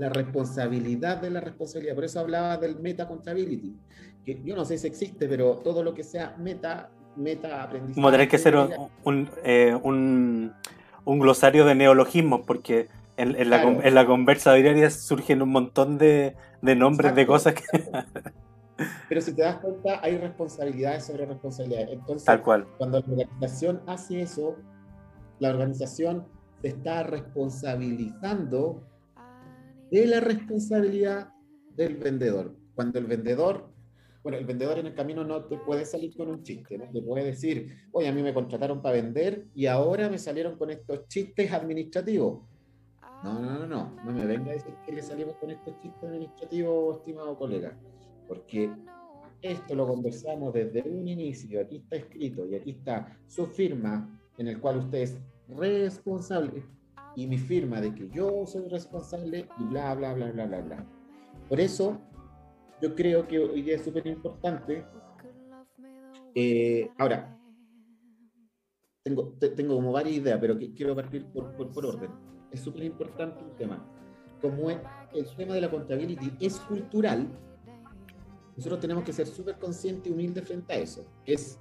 la responsabilidad de la responsabilidad. Por eso hablaba del meta accountability, que yo no sé si existe, pero todo lo que sea meta, meta aprendizaje. Como tener que ser eh, un, un, glosario de neologismos, porque en, la, en, la, conversa diaria surgen un montón de, de nombres de cosas que... Pero si te das cuenta, hay responsabilidades sobre responsabilidades. Entonces, Tal cual. cuando la organización hace eso, la organización se está responsabilizando de la responsabilidad del vendedor. Cuando el vendedor, bueno, el vendedor en el camino no te puede salir con un chiste, ¿no? Te puede decir, oye, a mí me contrataron para vender y ahora me salieron con estos chistes administrativos. No, no, no, no, no me venga a decir que le salimos con estos chistes administrativos, estimado colega, porque esto lo conversamos desde un inicio, aquí está escrito y aquí está su firma en el cual usted es responsable y mi firma de que yo soy responsable y bla, bla, bla, bla, bla, bla. Por eso, yo creo que hoy día es súper importante. Eh, ahora, tengo, tengo como varias ideas, pero quiero partir por, por, orden. Es súper importante un tema. Como el tema de la contabilidad es cultural, nosotros tenemos que ser súper conscientes y humildes frente a eso. Es,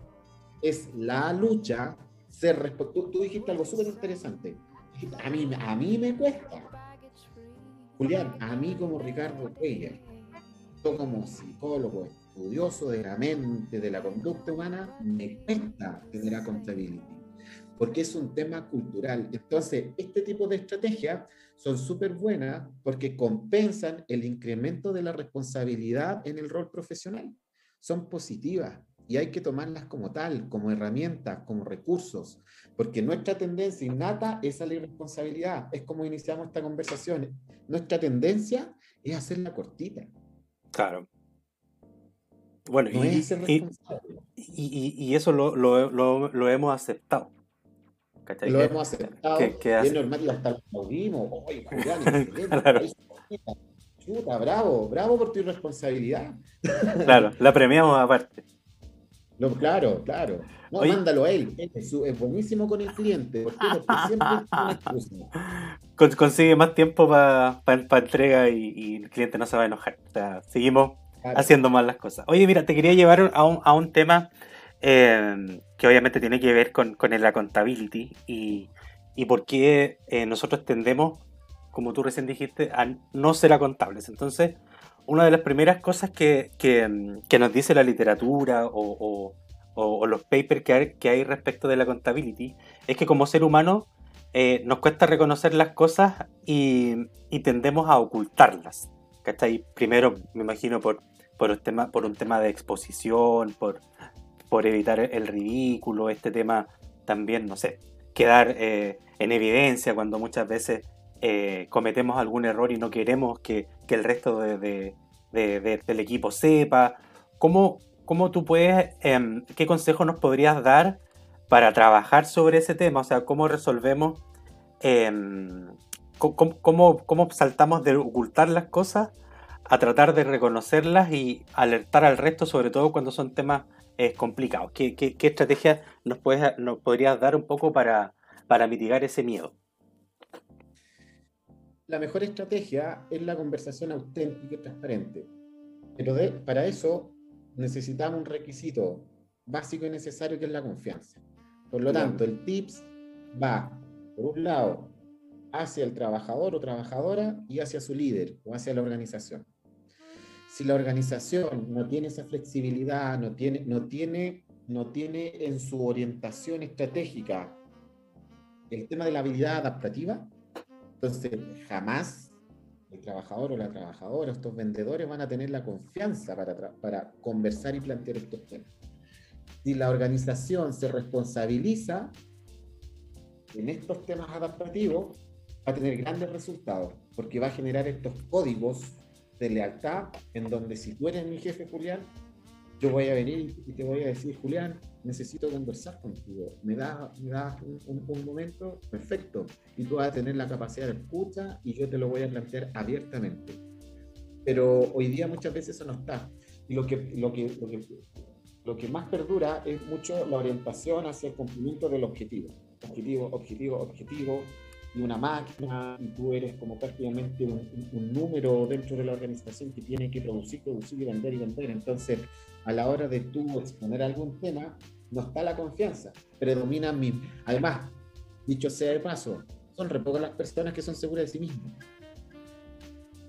es la lucha, ser tú, tú dijiste algo súper interesante a mí, a mí me cuesta. Julián, a mí como Ricardo Cuellar, yo como psicólogo estudioso de la mente, de la conducta humana, me cuesta tener accountability, porque es un tema cultural. Entonces, este tipo de estrategias son súper buenas porque compensan el incremento de la responsabilidad en el rol profesional. Son positivas y hay que tomarlas como tal, como herramientas, como recursos, porque nuestra tendencia innata es a la irresponsabilidad. Es como iniciamos esta conversación. Nuestra tendencia es hacerla cortita. Claro. Bueno, y, y, eso lo, lo, lo, hemos aceptado. Lo hemos aceptado. Que, es normal y hasta lo aplaudimos. Oye, Julián, claro. Chuta, bravo, bravo por tu irresponsabilidad. Claro, la premiamos aparte. No, claro, claro. No, mándalo a él. Es, buenísimo con el cliente. Porque siempre Consigue más tiempo para entrega y, el cliente no se va a enojar. O sea, seguimos haciendo mal las cosas. Oye, mira, te quería llevar a un, a un tema eh, que obviamente tiene que ver con, con la contability y, y por qué eh, nosotros tendemos, como tú recién dijiste, a no ser contables. Entonces, una de las primeras cosas que, nos dice la literatura o, los papers que hay, respecto de la contability es que como ser humano eh, nos cuesta reconocer las cosas y, tendemos a ocultarlas. ¿Cachai? Primero, me imagino, por, por, un, tema, por un tema de exposición, por, por evitar el ridículo, este tema también, no sé, quedar eh, en evidencia cuando muchas veces eh, cometemos algún error y no queremos que, el resto de, del equipo sepa. ¿Cómo, cómo tú puedes, em, qué consejo nos podrías dar para trabajar sobre ese tema? O sea, ¿cómo resolvemos, em, cómo, cómo saltamos de ocultar las cosas a tratar de reconocerlas y alertar al resto, sobre todo cuando son temas eh, complicados. ¿Qué, qué, estrategia nos, puedes, nos podrías dar un poco para, para mitigar ese miedo? La mejor estrategia es la conversación auténtica y transparente. Pero para eso necesitamos un requisito básico y necesario que es la confianza. Por lo tanto, el TIPS va, por un lado, hacia el trabajador o trabajadora y hacia su líder o hacia la organización si la organización no tiene esa flexibilidad, no tiene, no tiene, no tiene en su orientación estratégica el tema de la habilidad adaptativa, entonces jamás el trabajador o la trabajadora, estos vendedores van a tener la confianza para, para conversar y plantear estos temas. Si la organización se responsabiliza en estos temas adaptativos, va a tener grandes resultados, porque va a generar estos códigos de lealtad, en donde si tú eres mi jefe, Julián, yo voy a venir y te voy a decir, Julián, necesito conversar contigo. Me das un, momento perfecto y tú vas a tener la capacidad de escucha y yo te lo voy a plantear abiertamente. Pero hoy día muchas veces eso no está. Y lo que, lo que, lo que, lo que más perdura es mucho la orientación hacia el cumplimiento del objetivo. Objetivo, objetivo, objetivo, y una máquina y tú eres como prácticamente un, número dentro de la organización que tiene que producir, producir y vender y vender. Entonces, a la hora de tú exponer algún tema, no está la confianza, predomina mi... Además, dicho sea de paso, son re pocas las personas que son seguras de sí mismas.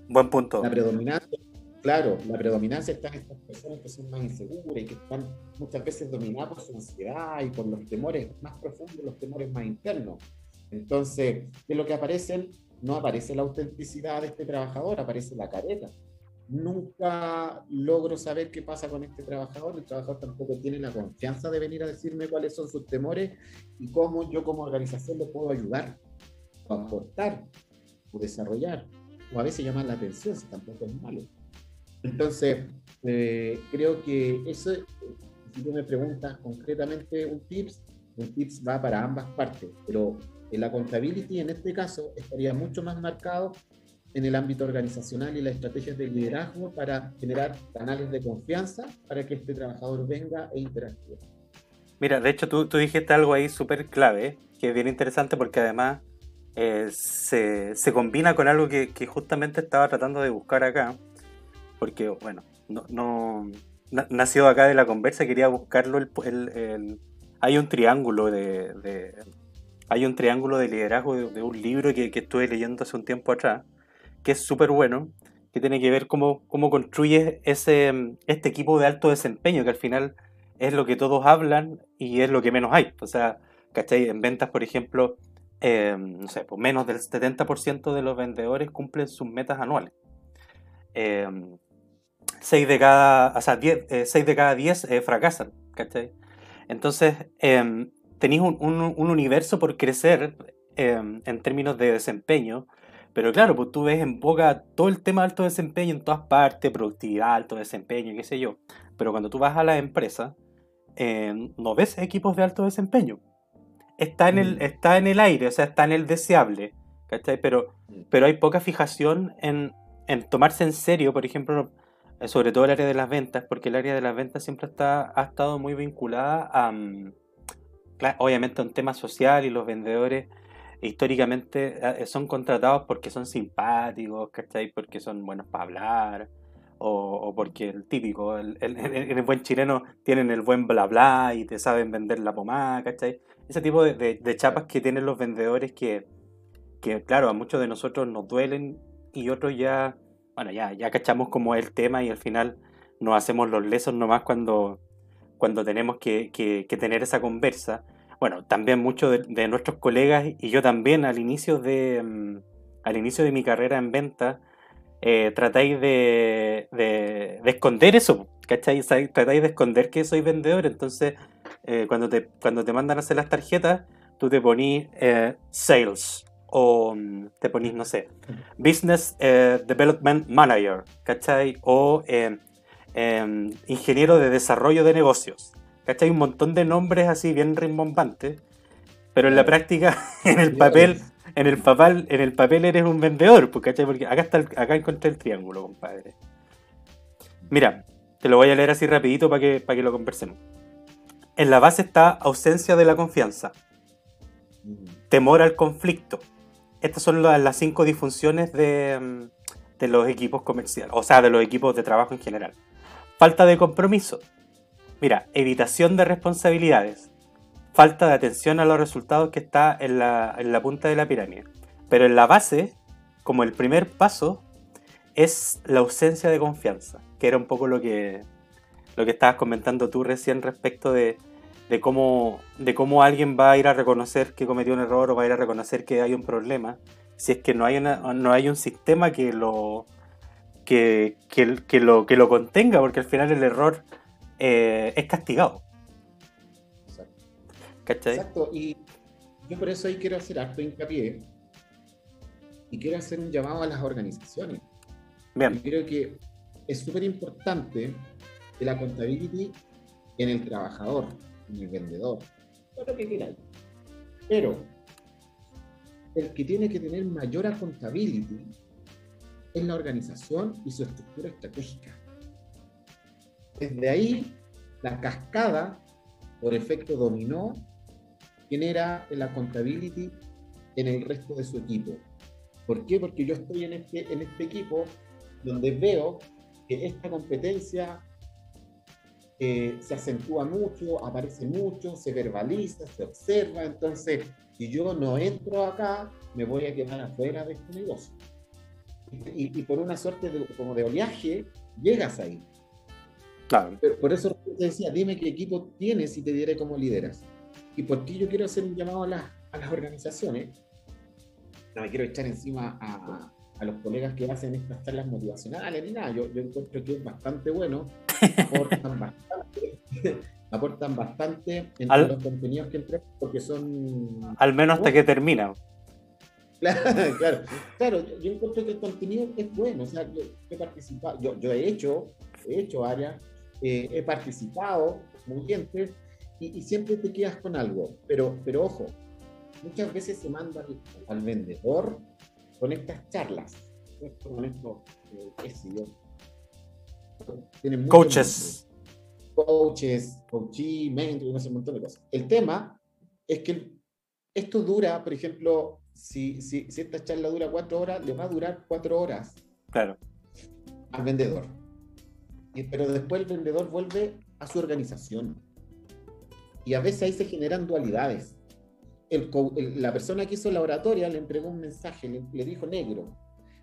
Buen punto. La predominancia, claro, la predominancia está en estas personas que son más inseguras y que están muchas veces dominadas por su ansiedad y por los temores más profundos, los temores más internos. Entonces, de lo que aparecen, no aparece la autenticidad de este trabajador, aparece la careta. Nunca logro saber qué pasa con este trabajador, el trabajador tampoco tiene la confianza de venir a decirme cuáles son sus temores y cómo yo como organización le puedo ayudar, o aportar, o desarrollar, o a veces llamar la atención, si tampoco es malo. Entonces, eh, creo que eso, si tú me preguntas concretamente un tips, un tips va para ambas partes, pero la accountability en este caso estaría mucho más marcado en el ámbito organizacional y las estrategias de liderazgo para generar canales de confianza para que este trabajador venga e interactúe. Mira, de hecho tú, tú dijiste algo ahí súper clave, que es bien interesante porque además eh, se, se, combina con algo que, que, justamente estaba tratando de buscar acá, porque bueno, no, no nacido acá de la conversa, quería buscarlo, el, el, hay un triángulo de, de hay un triángulo de liderazgo de, un libro que, que, estuve leyendo hace un tiempo atrás, que es súper bueno, que tiene que ver cómo, cómo construyes ese, este equipo de alto desempeño, que al final es lo que todos hablan y es lo que menos hay. O sea, ¿cachai? En ventas, por ejemplo, eh, no sé, pues menos del 70% de los vendedores cumplen sus metas anuales. Eh, 6 de cada, o sea, 10, 6 eh, de cada 10 eh, fracasan, ¿cachai? Entonces, eh, tenéis un, universo por crecer em, en términos de desempeño, pero claro, pues tú ves en boca todo el tema de alto desempeño en todas partes, productividad, alto desempeño, qué sé yo. Pero cuando tú vas a la empresa, em, no ves equipos de alto desempeño. Está en, el, mm. está en el aire, o sea, está en el deseable, ¿cachai? Pero, mm. pero hay poca fijación en, en tomarse en serio, por ejemplo, sobre todo el área de las ventas, porque el área de las ventas siempre está, ha estado muy vinculada a, mm, obviamente un tema social y los vendedores históricamente eh, son contratados porque son simpáticos, ¿cachai? Porque son buenos para hablar, o, porque el típico, el, el, buen chileno tienen el buen bla bla y te saben vender la pomada, ¿cachai? Ese tipo de, chapas que tienen los vendedores que, que, claro, a muchos de nosotros nos duelen y otros ya, bueno, ya, ya cachamos como el tema y al final nos hacemos los lesos nomás cuando cuando tenemos que, tener esa conversa. Bueno, también muchos de, nuestros colegas y yo también al inicio de, mm, al inicio de mi carrera en venta, eh, tratáis de, esconder eso, ¿cachai? Tratáis de esconder que soy vendedor, entonces eh, cuando, te, cuando te mandan a hacer las tarjetas, tú te ponís eh, sales o mm, te ponís, no sé, business eh, development manager, ¿cachai? O em, ingeniero de desarrollo de negocios, ¿cachai? Un montón de nombres así bien rimbombantes, pero en la práctica, en el papel, en el papel, en el papel eres un vendedor, pues, ¿cachai? Porque acá, está acá encontré el triángulo, compadre. Mira, te lo voy a leer así rapidito para que, para que lo conversemos. En la base está ausencia de la confianza, temor al conflicto. Estas son las, cinco disfunciones de, mm, de los equipos comerciales, o sea, de los equipos de trabajo en general. Falta de compromiso. Mira, evitación de responsabilidades. Falta de atención a los resultados que está en la, punta de la pirámide. Pero en la base, como el primer paso, es la ausencia de confianza, que era un poco lo que, lo que estabas comentando tú recién respecto de, de, cómo, de cómo alguien va a ir a reconocer que cometió un error o va a ir a reconocer que hay un problema, si es que no hay, no hay un sistema que lo, que, que, lo, que lo contenga, porque al final el error eh, es castigado. Exacto. ¿Cachai? Exacto, y yo por eso ahí quiero hacer harto hincapié y quiero hacer un llamado a las organizaciones creo que es súper importante que la contabilidad en el trabajador, en el vendedor, todo lo que quieras. Pero el que tiene que tener mayor accountability es la organización y su estructura estratégica. Desde ahí, la cascada, por efecto dominó, genera la accountability en el resto de su equipo. ¿Por qué? Porque yo estoy en este, en este equipo donde veo que esta competencia eh, se acentúa mucho, aparece mucho, se verbaliza, se observa, entonces si yo no entro acá, me voy a quedar afuera de este negocio. Y, por una suerte de, como de oleaje, llegas ahí. Claro. por eso te decía, dime qué equipo tienes y te diré cómo lideras. Y por qué yo quiero hacer un llamado a, a las organizaciones. No me quiero echar encima a, a los colegas que hacen estas charlas motivacionales ni nada. Yo, yo encuentro que es bastante bueno, aportan bastante, aportan bastante en los contenidos que entregan porque son... Al menos hasta que termina. Claro, claro, claro, yo encuentro que el contenido es bueno, o sea, yo he participado, yo, yo he hecho, he hecho áreas, eh, he participado como gente y, y, siempre te quedas con algo, pero, pero ojo, muchas veces se manda al vendedor con estas charlas, con estos, eh, qué sé yo, coaches. Coaches, coachí, mentor, no sé, un montón de cosas. El tema es que esto dura, por ejemplo, si, si, si, esta charla dura cuatro horas, le va a durar cuatro horas claro. al vendedor. pero después el vendedor vuelve a su organización. Y a veces ahí se generan dualidades la persona que hizo la oratoria le entregó un mensaje, le, dijo negro.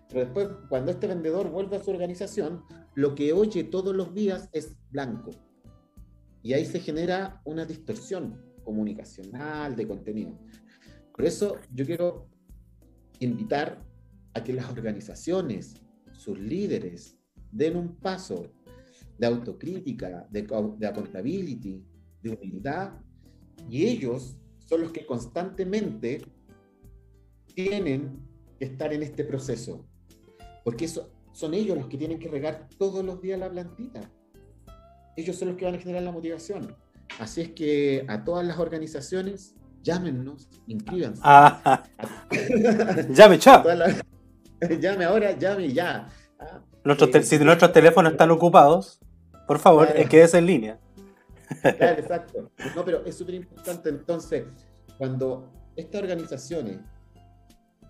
Pero después, cuando este vendedor vuelve a su organización, lo que oye todos los días es blanco. Y ahí se genera una distorsión comunicacional de contenido. Por eso yo quiero invitar a que las organizaciones, sus líderes, den un paso de autocrítica, de, de accountability, de humildad, y ellos son los que constantemente tienen que estar en este proceso. Porque eso, son ellos los que tienen que regar todos los días la plantita. Ellos son los que van a generar la motivación. Así es que a todas las organizaciones, llámenos, inscríbanse. Ah, llame, chao. llame ahora, llame ya. Ah, eh, si nuestros teléfonos están ocupados, por favor, claro. quédese en línea. Claro, exacto. No, pero es súper importante entonces, cuando estas organizaciones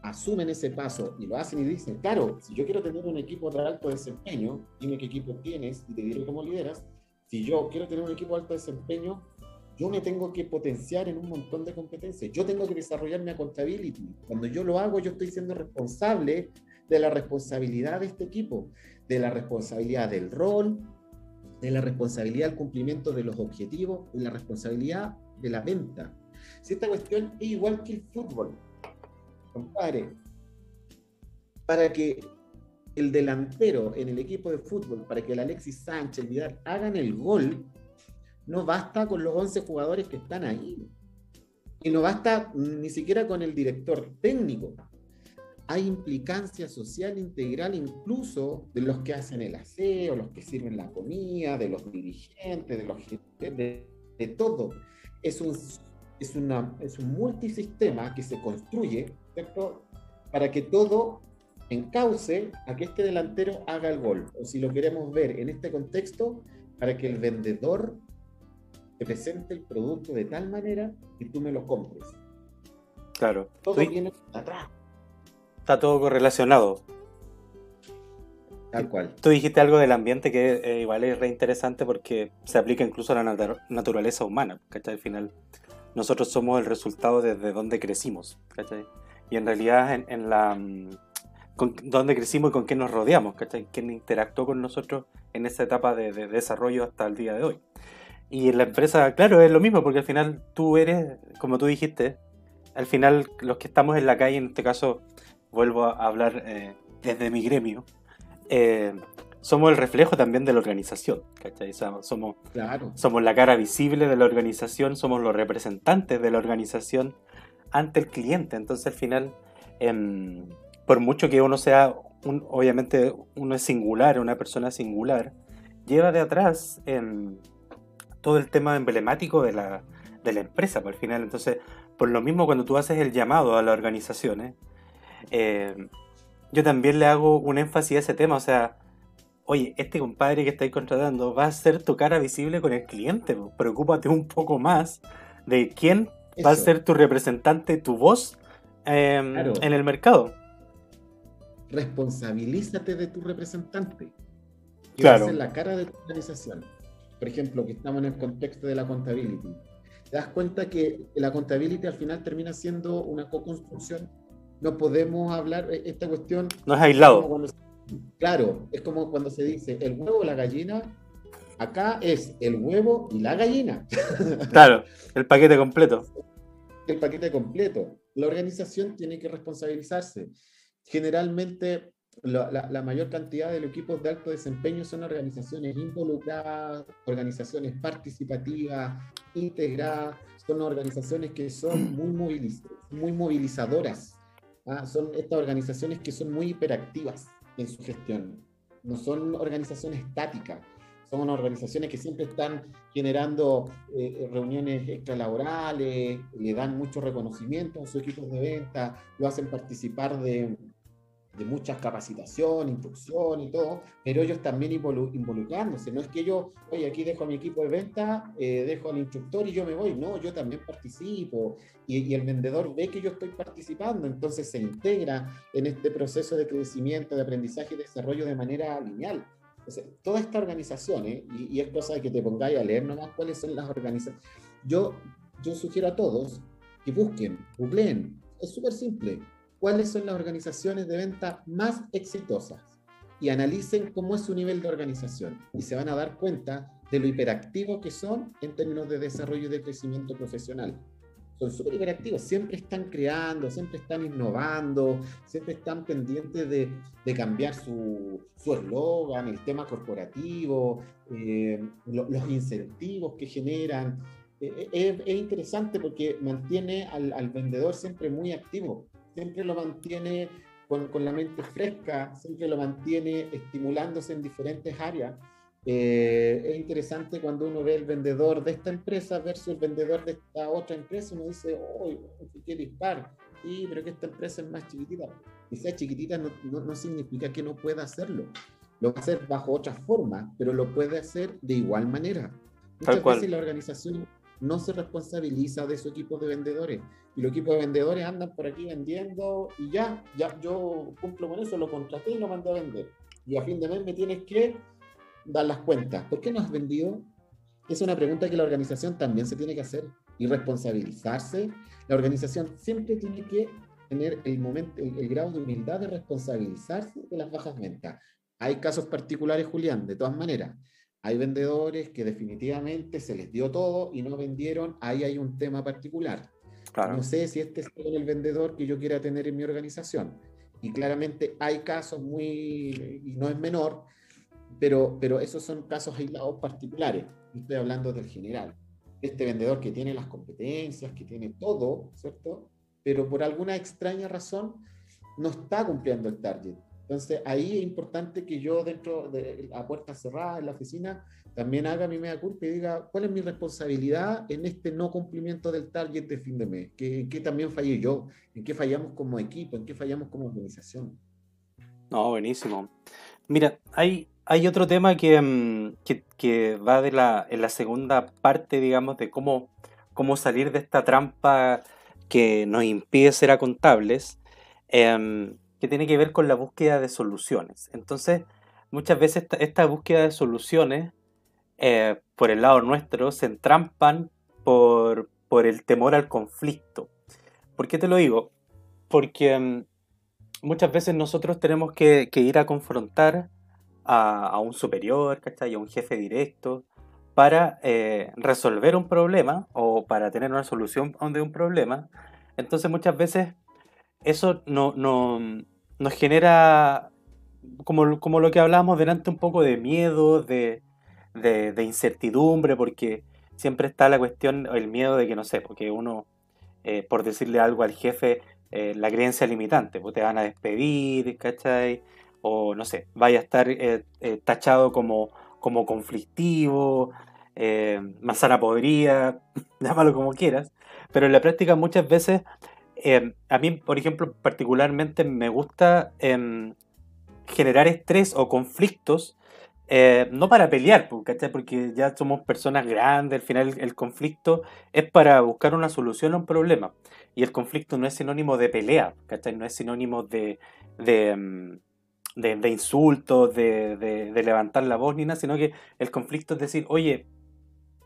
asumen ese paso y lo hacen y dicen, claro, si yo quiero tener un equipo de alto desempeño, dime qué equipo tienes y te diré cómo lideras. Si yo quiero tener un equipo de alto desempeño, yo me tengo que potenciar en un montón de competencias. Yo tengo que desarrollar mi accountability. Cuando yo lo hago, yo estoy siendo responsable de la responsabilidad de este equipo, de la responsabilidad del rol, de la responsabilidad del cumplimiento de los objetivos, de la responsabilidad de la venta. Si esta cuestión es igual que el fútbol, compadre, para que el delantero en el equipo de fútbol, para que el Alexis Sánchez, el Vidal, hagan el gol, no basta con los 11 jugadores que están ahí. Y no basta ni siquiera con el director técnico. Hay implicancia social integral incluso de los que hacen el aseo, los que sirven la comida, de los dirigentes, de los de, todo. Es un, es, una, es un multisistema que se construye para que todo encauce a que este delantero haga el gol. O si lo queremos ver en este contexto, para que el vendedor te presente el producto de tal manera que tú me lo compres. Claro. Todo viene atrás. Está todo correlacionado. Tal cual. Tú dijiste algo del ambiente que eh, igual es re interesante porque se aplica incluso a la naturaleza humana, ¿cachai? Al final, nosotros somos el resultado desde donde crecimos, ¿cachai? Y en realidad, en, la. Mm, con dónde crecimos y con quién nos rodeamos, ¿cachai? Quién interactuó con nosotros en esa etapa de, desarrollo hasta el día de hoy. Y en la empresa, claro, es lo mismo, porque al final tú eres, como tú dijiste, al final los que estamos en la calle, en este caso, vuelvo a hablar eh, desde mi gremio, eh, somos el reflejo también de la organización, ¿cachai? somos, claro. somos la cara visible de la organización, somos los representantes de la organización ante el cliente. Entonces al final, em, por mucho que uno sea, un, obviamente uno es singular, una persona singular, lleva de atrás em, todo el tema emblemático de la, de la empresa, por el final. Entonces, por lo mismo cuando tú haces el llamado a las organizaciones, em, yo también le hago un énfasis a ese tema, o sea, oye, este compadre que estáis contratando va a ser tu cara visible con el cliente, preocúpate un poco más de quién va a ser tu representante, tu voz em, en el mercado. Responsabilízate de tu representante, que claro. va a ser la cara de tu organización. Por ejemplo, que estamos en el contexto de la contabilidad. Te das cuenta que la contabilidad al final termina siendo una co-construcción no podemos hablar, eh, esta cuestión... No es aislado. claro, es como cuando se dice el huevo o la gallina, acá es el huevo y la gallina. Claro, el paquete completo. El paquete completo. La organización tiene que responsabilizarse. Generalmente la, la, mayor cantidad de los equipos de alto desempeño son organizaciones involucradas, organizaciones participativas, integradas, son organizaciones que son muy, muy movilizadoras Ah, son estas organizaciones que son muy hiperactivas en su gestión. No son organizaciones estáticas, son organizaciones que siempre están generando eh, reuniones extralaborales, le dan mucho reconocimiento a sus equipos de venta, lo hacen participar de, de muchas capacitaciones, instrucción y todo, pero ellos también involucrándose. No es que yo, oye, aquí dejo a mi equipo de venta, eh, dejo al instructor y yo me voy. No, yo también participo y, el vendedor ve que yo estoy participando, entonces se integra en este proceso de crecimiento, de aprendizaje y desarrollo de manera lineal. Entonces, toda esta organización, ¿eh? y, y, es cosa de que te pongáis a leer nomás cuáles son las organizaciones. Yo, yo sugiero a todos que busquen, googleen. Es súper simple cuáles son las organizaciones de venta más exitosas y analicen cómo es su nivel de organización y se van a dar cuenta de lo hiperactivos que son en términos de desarrollo y de crecimiento profesional. Son súper hiperactivos, siempre están creando, siempre están innovando, siempre están pendientes de, de cambiar su eslogan, el tema corporativo, eh, los incentivos que generan. Eh, eh, es, interesante porque mantiene al, al vendedor siempre muy activo siempre lo mantiene con, con, la mente fresca, siempre lo mantiene estimulándose en diferentes áreas. Eh, es interesante cuando uno ve el vendedor de esta empresa versus el vendedor de esta otra empresa, uno dice, oh, qué dispar, sí, pero que esta empresa es más chiquitita. Y sea chiquitita no, no, no significa que no pueda hacerlo. Lo va a hacer bajo otra forma, pero lo puede hacer de igual manera. Muchas veces la organización no se responsabiliza de su equipo de vendedores. Y los equipos de vendedores andan por aquí vendiendo y ya, ya yo cumplo con eso, lo contraté y lo mandé a vender. Y a fin de mes me tienes que dar las cuentas. ¿Por qué no has vendido? Es una pregunta que la organización también se tiene que hacer y responsabilizarse. La organización siempre tiene que tener el, momento, el, el grado de humildad de responsabilizarse de las bajas ventas. Hay casos particulares, Julián, de todas maneras. Hay vendedores que definitivamente se les dio todo y no vendieron, ahí hay un tema particular. No sé si este es el vendedor que yo quiera tener en mi organización. Y claramente hay casos muy, y no es menor, pero, pero esos son casos aislados particulares. Estoy hablando del general. este vendedor que tiene las competencias, que tiene todo, ¿cierto? Pero por alguna extraña razón no está cumpliendo el target. Entonces ahí es importante que yo dentro de la puerta cerrada en la oficina también haga mi media culpa y diga cuál es mi responsabilidad en este no cumplimiento del target de fin de mes, ¿Qué, en qué también fallé yo, en qué fallamos como equipo, en qué fallamos como organización. No, buenísimo. Mira, hay, hay otro tema que, mm, que, que, va de la, en la segunda parte, digamos, de cómo, cómo salir de esta trampa que nos impide ser contables, em, que tiene que ver con la búsqueda de soluciones. Entonces, muchas veces esta, búsqueda de soluciones, eh, por el lado nuestro, se entrampan por, por el temor al conflicto. ¿Por qué te lo digo? Porque em, muchas veces nosotros tenemos que, ir a confrontar a, un superior, ¿cachai? A un jefe directo, para eh, resolver un problema o para tener una solución de un problema. Entonces muchas veces eso no, nos genera, como, como, lo que hablábamos delante, un poco de miedo, de, incertidumbre, porque siempre está la cuestión, el miedo de que, no sé, porque uno, eh, por decirle algo al jefe, eh, la creencia limitante, pues te van a despedir, ¿cachai? O no sé, vaya a estar eh, tachado como, como conflictivo, manzana podrida, llámalo como quieras, pero en la práctica muchas veces, a mí, por ejemplo, particularmente me gusta em, generar estrés o conflictos no para pelear, ¿cachai? Porque ya somos personas grandes, al final el, conflicto es para buscar una solución a un problema. Y el conflicto no es sinónimo de pelea. No es sinónimo de, de, de, insultos, de, de, levantar la voz ni nada, sino que el conflicto es decir, oye,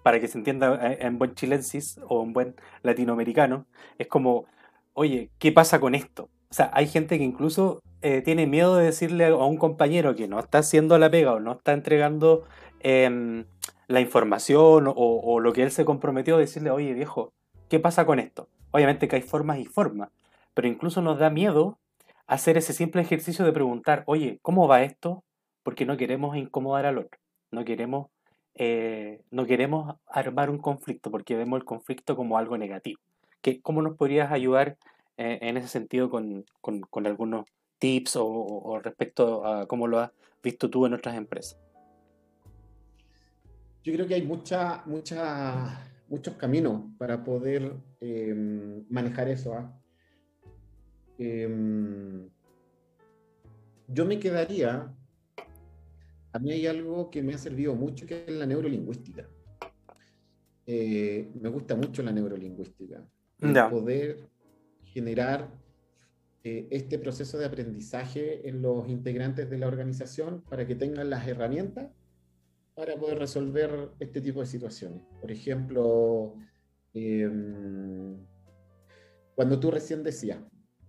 para que se entienda eh, en buen chilensis o en buen latinoamericano, es como, oye, ¿qué pasa con esto? O sea, hay gente que incluso eh, tiene miedo de decirle a un compañero que no está haciendo la pega o no está entregando em, la información o, lo que él se comprometió, decirle, oye viejo, ¿qué pasa con esto? Obviamente que hay formas y formas, pero incluso nos da miedo hacer ese simple ejercicio de preguntar, oye, ¿cómo va esto? Porque no queremos incomodar al otro, no queremos, eh, no queremos armar un conflicto, porque vemos el conflicto como algo negativo. ¿Qué, ¿Cómo nos podrías ayudar eh, en ese sentido con, con, algunos tips o, respecto a cómo lo has visto tú en otras empresas? Yo creo que hay mucha, mucha muchos caminos para poder em, manejar eso. ¿ah? Em, yo me quedaría, a mí hay algo que me ha servido mucho, que es la neurolingüística. Eh, me gusta mucho la neurolingüística. Poder generar eh, este proceso de aprendizaje en los integrantes de la organización para que tengan las herramientas para poder resolver este tipo de situaciones. Por ejemplo, em, cuando tú recién decías,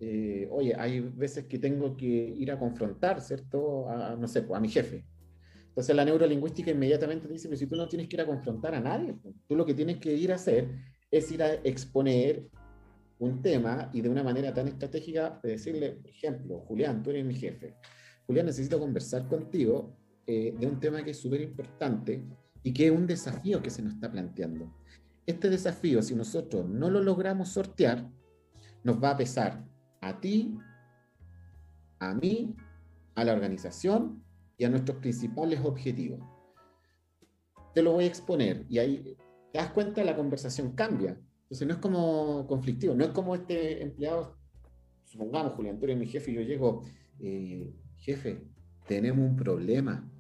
eh, oye, hay veces que tengo que ir a confrontar, ¿cierto? A, no sé, a mi jefe. Entonces la neurolingüística inmediatamente dice, pero si tú no tienes que ir a confrontar a nadie, tú lo que tienes que ir a hacer es ir a exponer un tema y de una manera tan estratégica decirle, por ejemplo, Julián, tú eres mi jefe. Julián, necesito conversar contigo eh, de un tema que es súper importante y que es un desafío que se nos está planteando. Este desafío, si nosotros no lo logramos sortear, nos va a pesar a ti, a mí, a la organización y a nuestros principales objetivos. Te lo voy a exponer y ahí te das cuenta, la conversación cambia. Entonces no es como conflictivo, no es como este empleado, supongamos, Julián, tú eres mi jefe y yo llego, eh, jefe, tenemos un problema.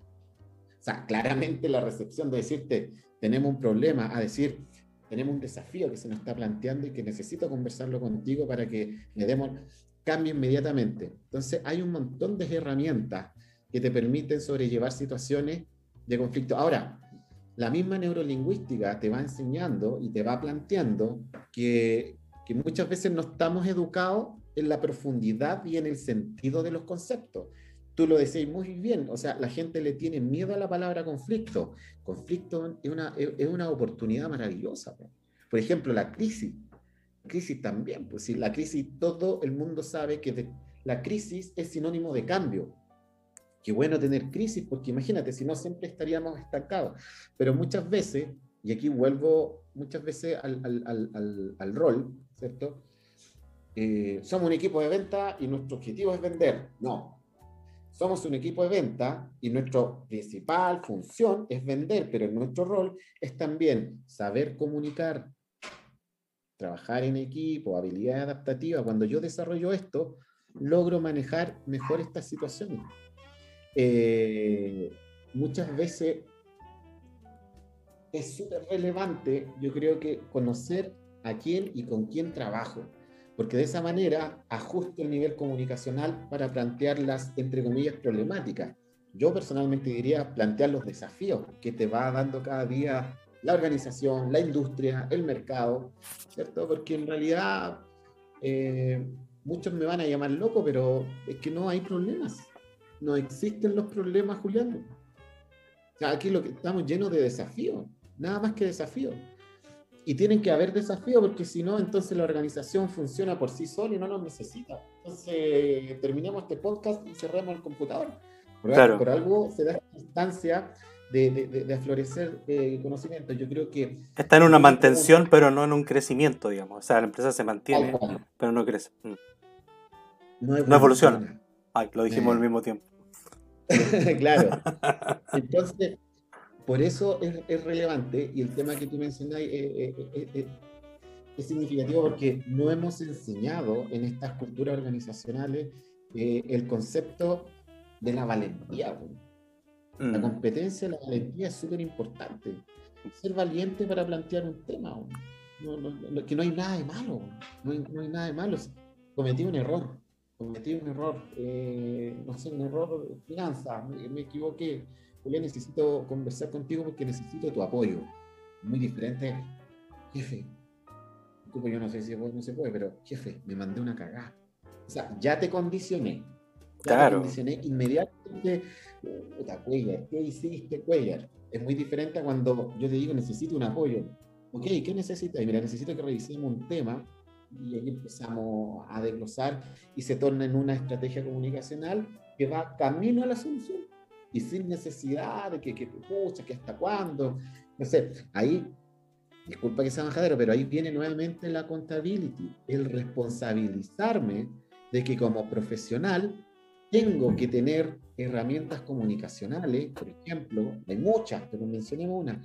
O sea, claramente la recepción de decirte, tenemos un problema, a decir, tenemos un desafío que se nos está planteando y que necesito conversarlo contigo para que le demos, cambio inmediatamente. Entonces, hay un montón de herramientas que te permiten sobrellevar situaciones de conflicto. Ahora, la misma neurolingüística te va enseñando y te va planteando que, muchas veces no estamos educados en la profundidad y en el sentido de los conceptos tú lo decís muy bien, o sea, la gente le tiene miedo a la palabra conflicto. Conflicto es una, es una oportunidad maravillosa. Por ejemplo, la crisis. Crisis también, pues si la crisis, todo el mundo sabe que la crisis es sinónimo de cambio. Qué bueno tener crisis, porque imagínate, si no siempre estaríamos estancados. Pero muchas veces y aquí vuelvo muchas veces al, rol, ¿cierto? Eh, somos un equipo de venta y nuestro objetivo es vender. No. Somos un equipo de venta y nuestra principal función es vender, pero nuestro rol es también saber comunicar, trabajar en equipo, habilidad adaptativa. Cuando yo desarrollo esto, logro manejar mejor estas situaciones. Eh, muchas veces es súper relevante, yo creo que conocer a quién y con quién trabajo, porque de esa manera ajusto el nivel comunicacional para plantear las, entre comillas, problemáticas. Yo personalmente diría plantear los desafíos que te va dando cada día la organización, la industria, el mercado, ¿cierto? Porque en realidad eh, muchos me van a llamar loco, pero es que no hay problemas. No existen los problemas, Julián. O sea, aquí lo que estamos llenos de desafíos nada más que desafío. Y tienen que haber desafíos porque si no, entonces la organización funciona por sí sola y no nos necesita. Entonces, terminemos este podcast y cerremos el computador. Por, claro. por algo se da esta instancia de, de, de, aflorecer eh, conocimiento. Yo creo que... Está en una mantención, pero no en un crecimiento, digamos. O sea, la empresa se mantiene, pero no crece. Mm. No, evoluciona. Ay, lo dijimos al mismo tiempo. claro. Entonces, por eso es, relevante y el tema que tú mencionas es, significativo porque no hemos enseñado en estas culturas organizacionales eh, el concepto de la valentía. La mm. competencia, la valentía es súper importante. Ser valiente para plantear un tema. que no hay nada de malo. No hay, nada de malo. Cometí un error. Cometí un error. Eh, no sé, un error de finanzas. me equivoqué Julián, necesito conversar contigo porque necesito tu apoyo. Muy diferente, jefe. Yo no sé si no se puede, pero jefe, me mandé una cagada. O sea, ya te condicioné. Ya claro. te condicioné inmediatamente. Puta, Cuellar, ¿qué hiciste, Cuellar? Es muy diferente a cuando yo te digo necesito un apoyo. Ok, ¿qué necesitas? Mira, necesito que revisemos un tema y ahí empezamos a desglosar y se torna en una estrategia comunicacional que va camino a la solución y sin necesidad de que, que pucha, que hasta cuándo. No sé, ahí, disculpa que sea majadero, pero ahí viene nuevamente la contability, el responsabilizarme de que como profesional tengo que tener herramientas comunicacionales, por ejemplo, hay muchas, pero mencionemos una,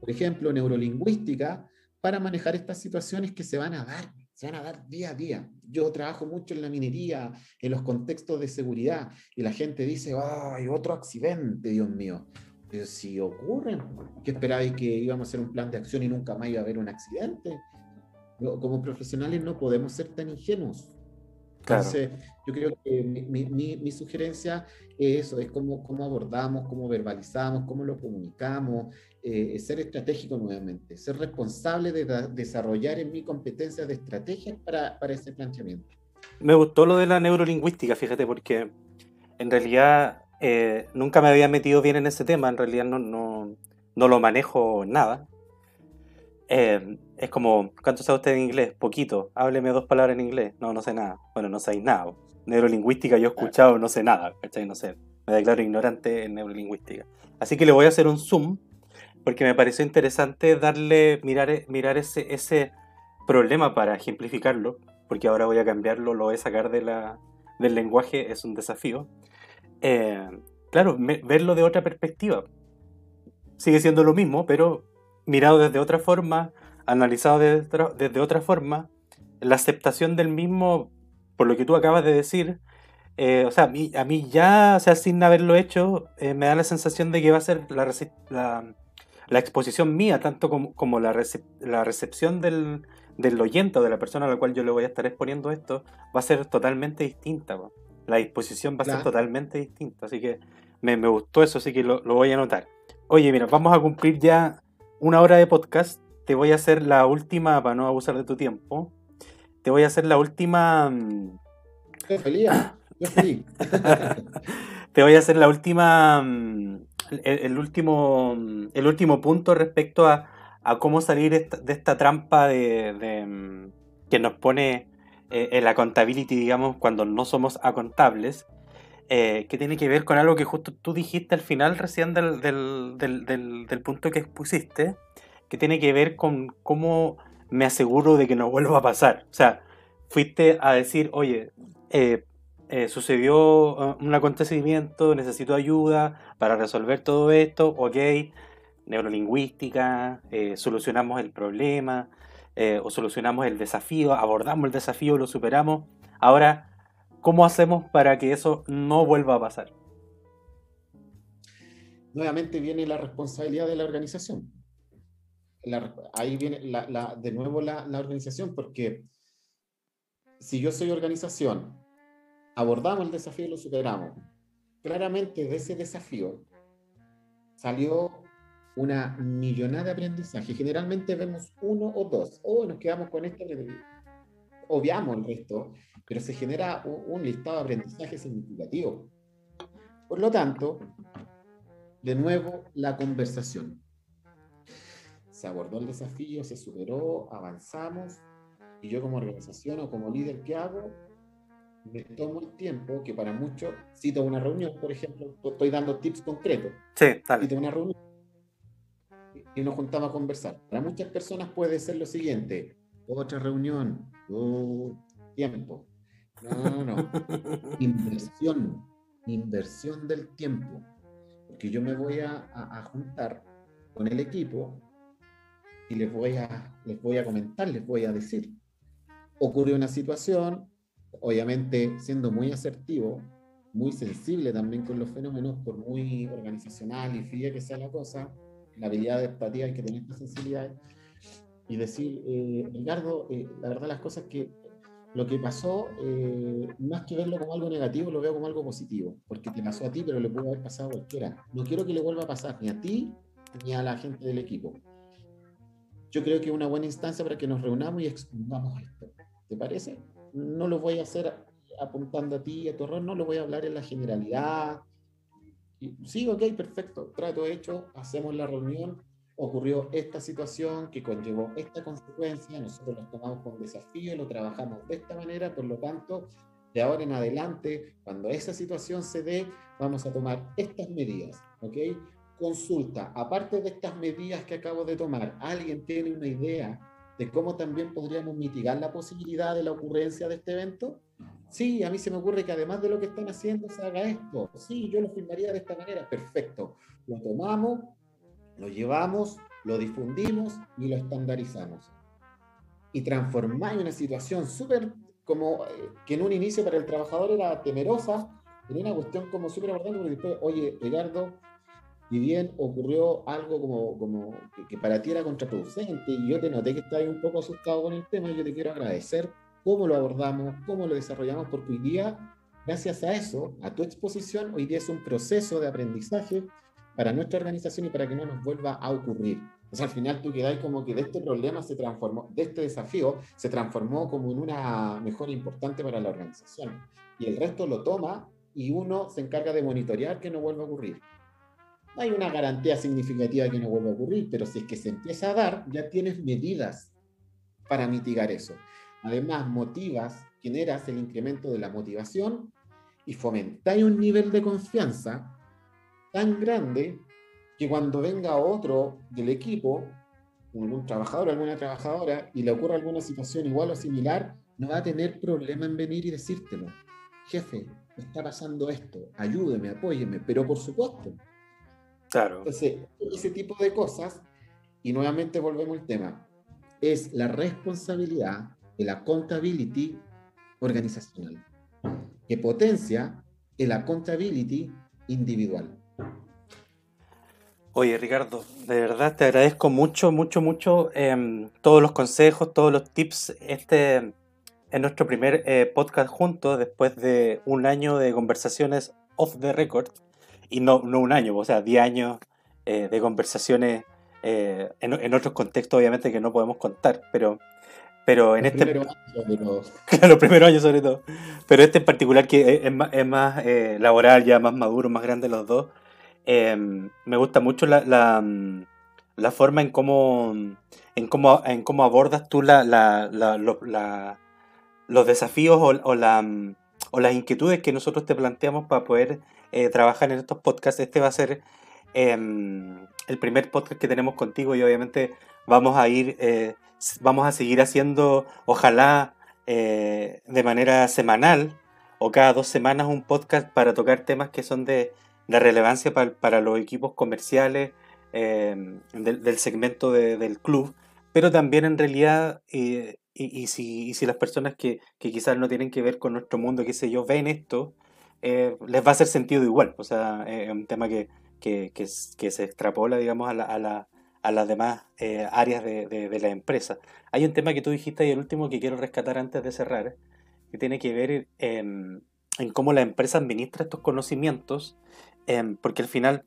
por ejemplo, neurolingüística, para manejar estas situaciones que se van a dar se van a dar día a día. Yo trabajo mucho en la minería, en los contextos de seguridad, y la gente dice, ¡ay, otro accidente, Dios mío! Pero si ocurre, ¿qué esperáis que íbamos a hacer un plan de acción y nunca más iba a haber un accidente? Como profesionales no podemos ser tan ingenuos. Entonces, yo creo que mi, mi, mi, sugerencia es eso, es cómo, cómo abordamos, cómo verbalizamos, cómo lo comunicamos, eh, ser estratégico nuevamente, ser responsable de desarrollar en mi competencias de estrategia para, para, ese planteamiento. Me gustó lo de la neurolingüística, fíjate, porque en realidad eh, nunca me había metido bien en ese tema, en realidad no, no, no lo manejo nada. Eh, es como, ¿cuánto sabe usted en inglés? Poquito. Hábleme dos palabras en inglés. No, no sé nada. Bueno, no sé nada. Neurolingüística yo he escuchado, no sé nada, ¿cachai? No sé. Me declaro ignorante en neurolingüística. Así que le voy a hacer un zoom porque me pareció interesante darle, mirar, mirar ese, ese problema para ejemplificarlo, porque ahora voy a cambiarlo, lo voy a sacar de la, del lenguaje, es un desafío. Eh, claro, verlo de otra perspectiva. Sigue siendo lo mismo, pero mirado desde otra forma, analizado desde otra, forma, la aceptación del mismo, por lo que tú acabas de decir, eh, o sea, a mí, a mí, ya, o sea, sin haberlo hecho, eh, me da la sensación de que va a ser la, la, la exposición mía, tanto como, como la, la, recepción del, del, oyente o de la persona a la cual yo le voy a estar exponiendo esto, va a ser totalmente distinta. La disposición va a ser totalmente distinta. Así que me, me, gustó eso, así que lo, lo, voy a anotar. Oye, mira, vamos a cumplir ya una hora de podcast. Te voy a hacer la última, para no abusar de tu tiempo, te voy a hacer la última... Mm, feliz. te voy a hacer la última el, último, el último punto respecto a, cómo salir de esta trampa de, mm, que nos pone eh, en la contability, digamos, cuando no somos acontables, eh, que tiene que ver con algo que justo tú dijiste al final recién del, del, del, punto que expusiste, que tiene que ver con cómo me aseguro de que no vuelva a pasar. O sea, fuiste a decir, oye, eh, eh, sucedió un acontecimiento, necesito ayuda para resolver todo esto, ok, neurolingüística, solucionamos el problema, o solucionamos el desafío, abordamos el desafío, lo superamos. Ahora, ¿cómo hacemos para que eso no vuelva a pasar? nuevamente viene la responsabilidad de la organización. ahí viene de nuevo la, organización, porque si yo soy organización, abordamos el desafío y lo superamos. Claramente de ese desafío salió una millonada de aprendizaje. Generalmente vemos uno o dos, o nos quedamos con esto, obviamos el resto, pero se genera un listado de aprendizaje significativo. Por lo tanto, de nuevo la conversación. Se abordó el desafío, se superó, avanzamos, y yo como organización o como líder, ¿qué hago? Me tomo el tiempo, que para muchos, cito una reunión, por ejemplo, estoy dando tips concretos. Sí, tal. Cito una reunión y nos juntamos a conversar. Para muchas personas puede ser lo siguiente, otra reunión, oh, tiempo. No, no, no. inversión, inversión del tiempo que yo me voy a, juntar con el equipo y les voy, a, les voy a comentar, les voy a decir. Ocurrió una situación, obviamente siendo muy asertivo, muy sensible también con los fenómenos, por muy organizacional y fría que sea la cosa, la habilidad empatía hay que tener esta sensibilidad, y decir, eh, Ricardo, eh, la verdad las cosas que lo que pasó, eh, más que verlo como algo negativo, lo veo como algo positivo, porque te pasó a ti, pero le pudo haber pasado a cualquiera. No quiero que le vuelva a pasar ni a ti ni a la gente del equipo. Yo creo que es una buena instancia para que nos reunamos y expongamos esto. ¿Te parece? No lo voy a hacer apuntando a ti, a tu error, no lo voy a hablar en la generalidad. sí, ok, perfecto, trato hecho, hacemos la reunión ocurrió esta situación que conllevó esta consecuencia, nosotros lo tomamos como desafío, lo trabajamos de esta manera, por lo tanto, de ahora en adelante, cuando esa situación se dé, vamos a tomar estas medidas, ¿ok? Consulta, aparte de estas medidas que acabo de tomar, ¿alguien tiene una idea de cómo también podríamos mitigar la posibilidad de la ocurrencia de este evento? Sí, a mí se me ocurre que además de lo que están haciendo, se haga esto. Sí, yo lo firmaría de esta manera. Perfecto. Lo tomamos, lo llevamos, lo difundimos y lo estandarizamos. Y transformáis una situación súper como eh, que en un inicio para el trabajador era temerosa, en una cuestión como súper importante, porque después, oye, Ricardo, y bien ocurrió algo como, como que, para ti era contraproducente, y yo te noté que estabas un poco asustado con el tema, y yo te quiero agradecer cómo lo abordamos, cómo lo desarrollamos, porque hoy día, gracias a eso, a tu exposición, hoy día es un proceso de aprendizaje para nuestra organización y para que no nos vuelva a ocurrir. O sea, al final tú quedáis como que de este problema se transformó, de este desafío se transformó como en una mejora importante para la organización. Y el resto lo toma y uno se encarga de monitorear que no vuelva a ocurrir. Hay una garantía significativa que no vuelva a ocurrir, pero si es que se empieza a dar, ya tienes medidas para mitigar eso. Además, motivas, generas el incremento de la motivación y fomentáis un nivel de confianza tan grande que cuando venga otro del equipo, algún trabajador, alguna trabajadora, y le ocurra alguna situación igual o similar, no va a tener problema en venir y decírtelo. Jefe, me está pasando esto, ayúdeme, apóyeme, pero por supuesto. Claro. Entonces, ese tipo de cosas, y nuevamente volvemos al tema, es la responsabilidad de la accountability organizacional, que potencia el accountability individual. Oye, Ricardo, de verdad te agradezco mucho, mucho, mucho em, todos los consejos, todos los tips. Este es nuestro primer eh, podcast juntos después de un año de conversaciones off the record. Y no, no un año, o sea, 10 años eh, de conversaciones eh, en, otros contextos, obviamente, que no podemos contar, pero, pero en este. los primeros años, sobre todo. Pero este en particular, que es, es más, laboral, ya más maduro, más grande los dos Em, me gusta mucho la, la, forma en cómo, en cómo, en cómo abordas tú la, los desafíos o, o, o, las inquietudes que nosotros te planteamos para poder eh, trabajar en estos podcasts. Este va a ser em, el primer podcast que tenemos contigo y obviamente vamos a ir, eh, vamos a seguir haciendo, ojalá eh, de manera semanal o cada dos semanas un podcast para tocar temas que son de, relevancia para, los equipos comerciales del, segmento del club, pero también en realidad, y, si, si, las personas que, que, quizás no tienen que ver con nuestro mundo, qué sé yo, ven esto, les va a hacer sentido igual, o sea, es un tema que que, se extrapola, digamos, a, la, a, la, a las demás eh, áreas de, la empresa. Hay un tema que tú dijiste y el último que quiero rescatar antes de cerrar, que tiene que ver en, cómo la empresa administra estos conocimientos, em, porque al final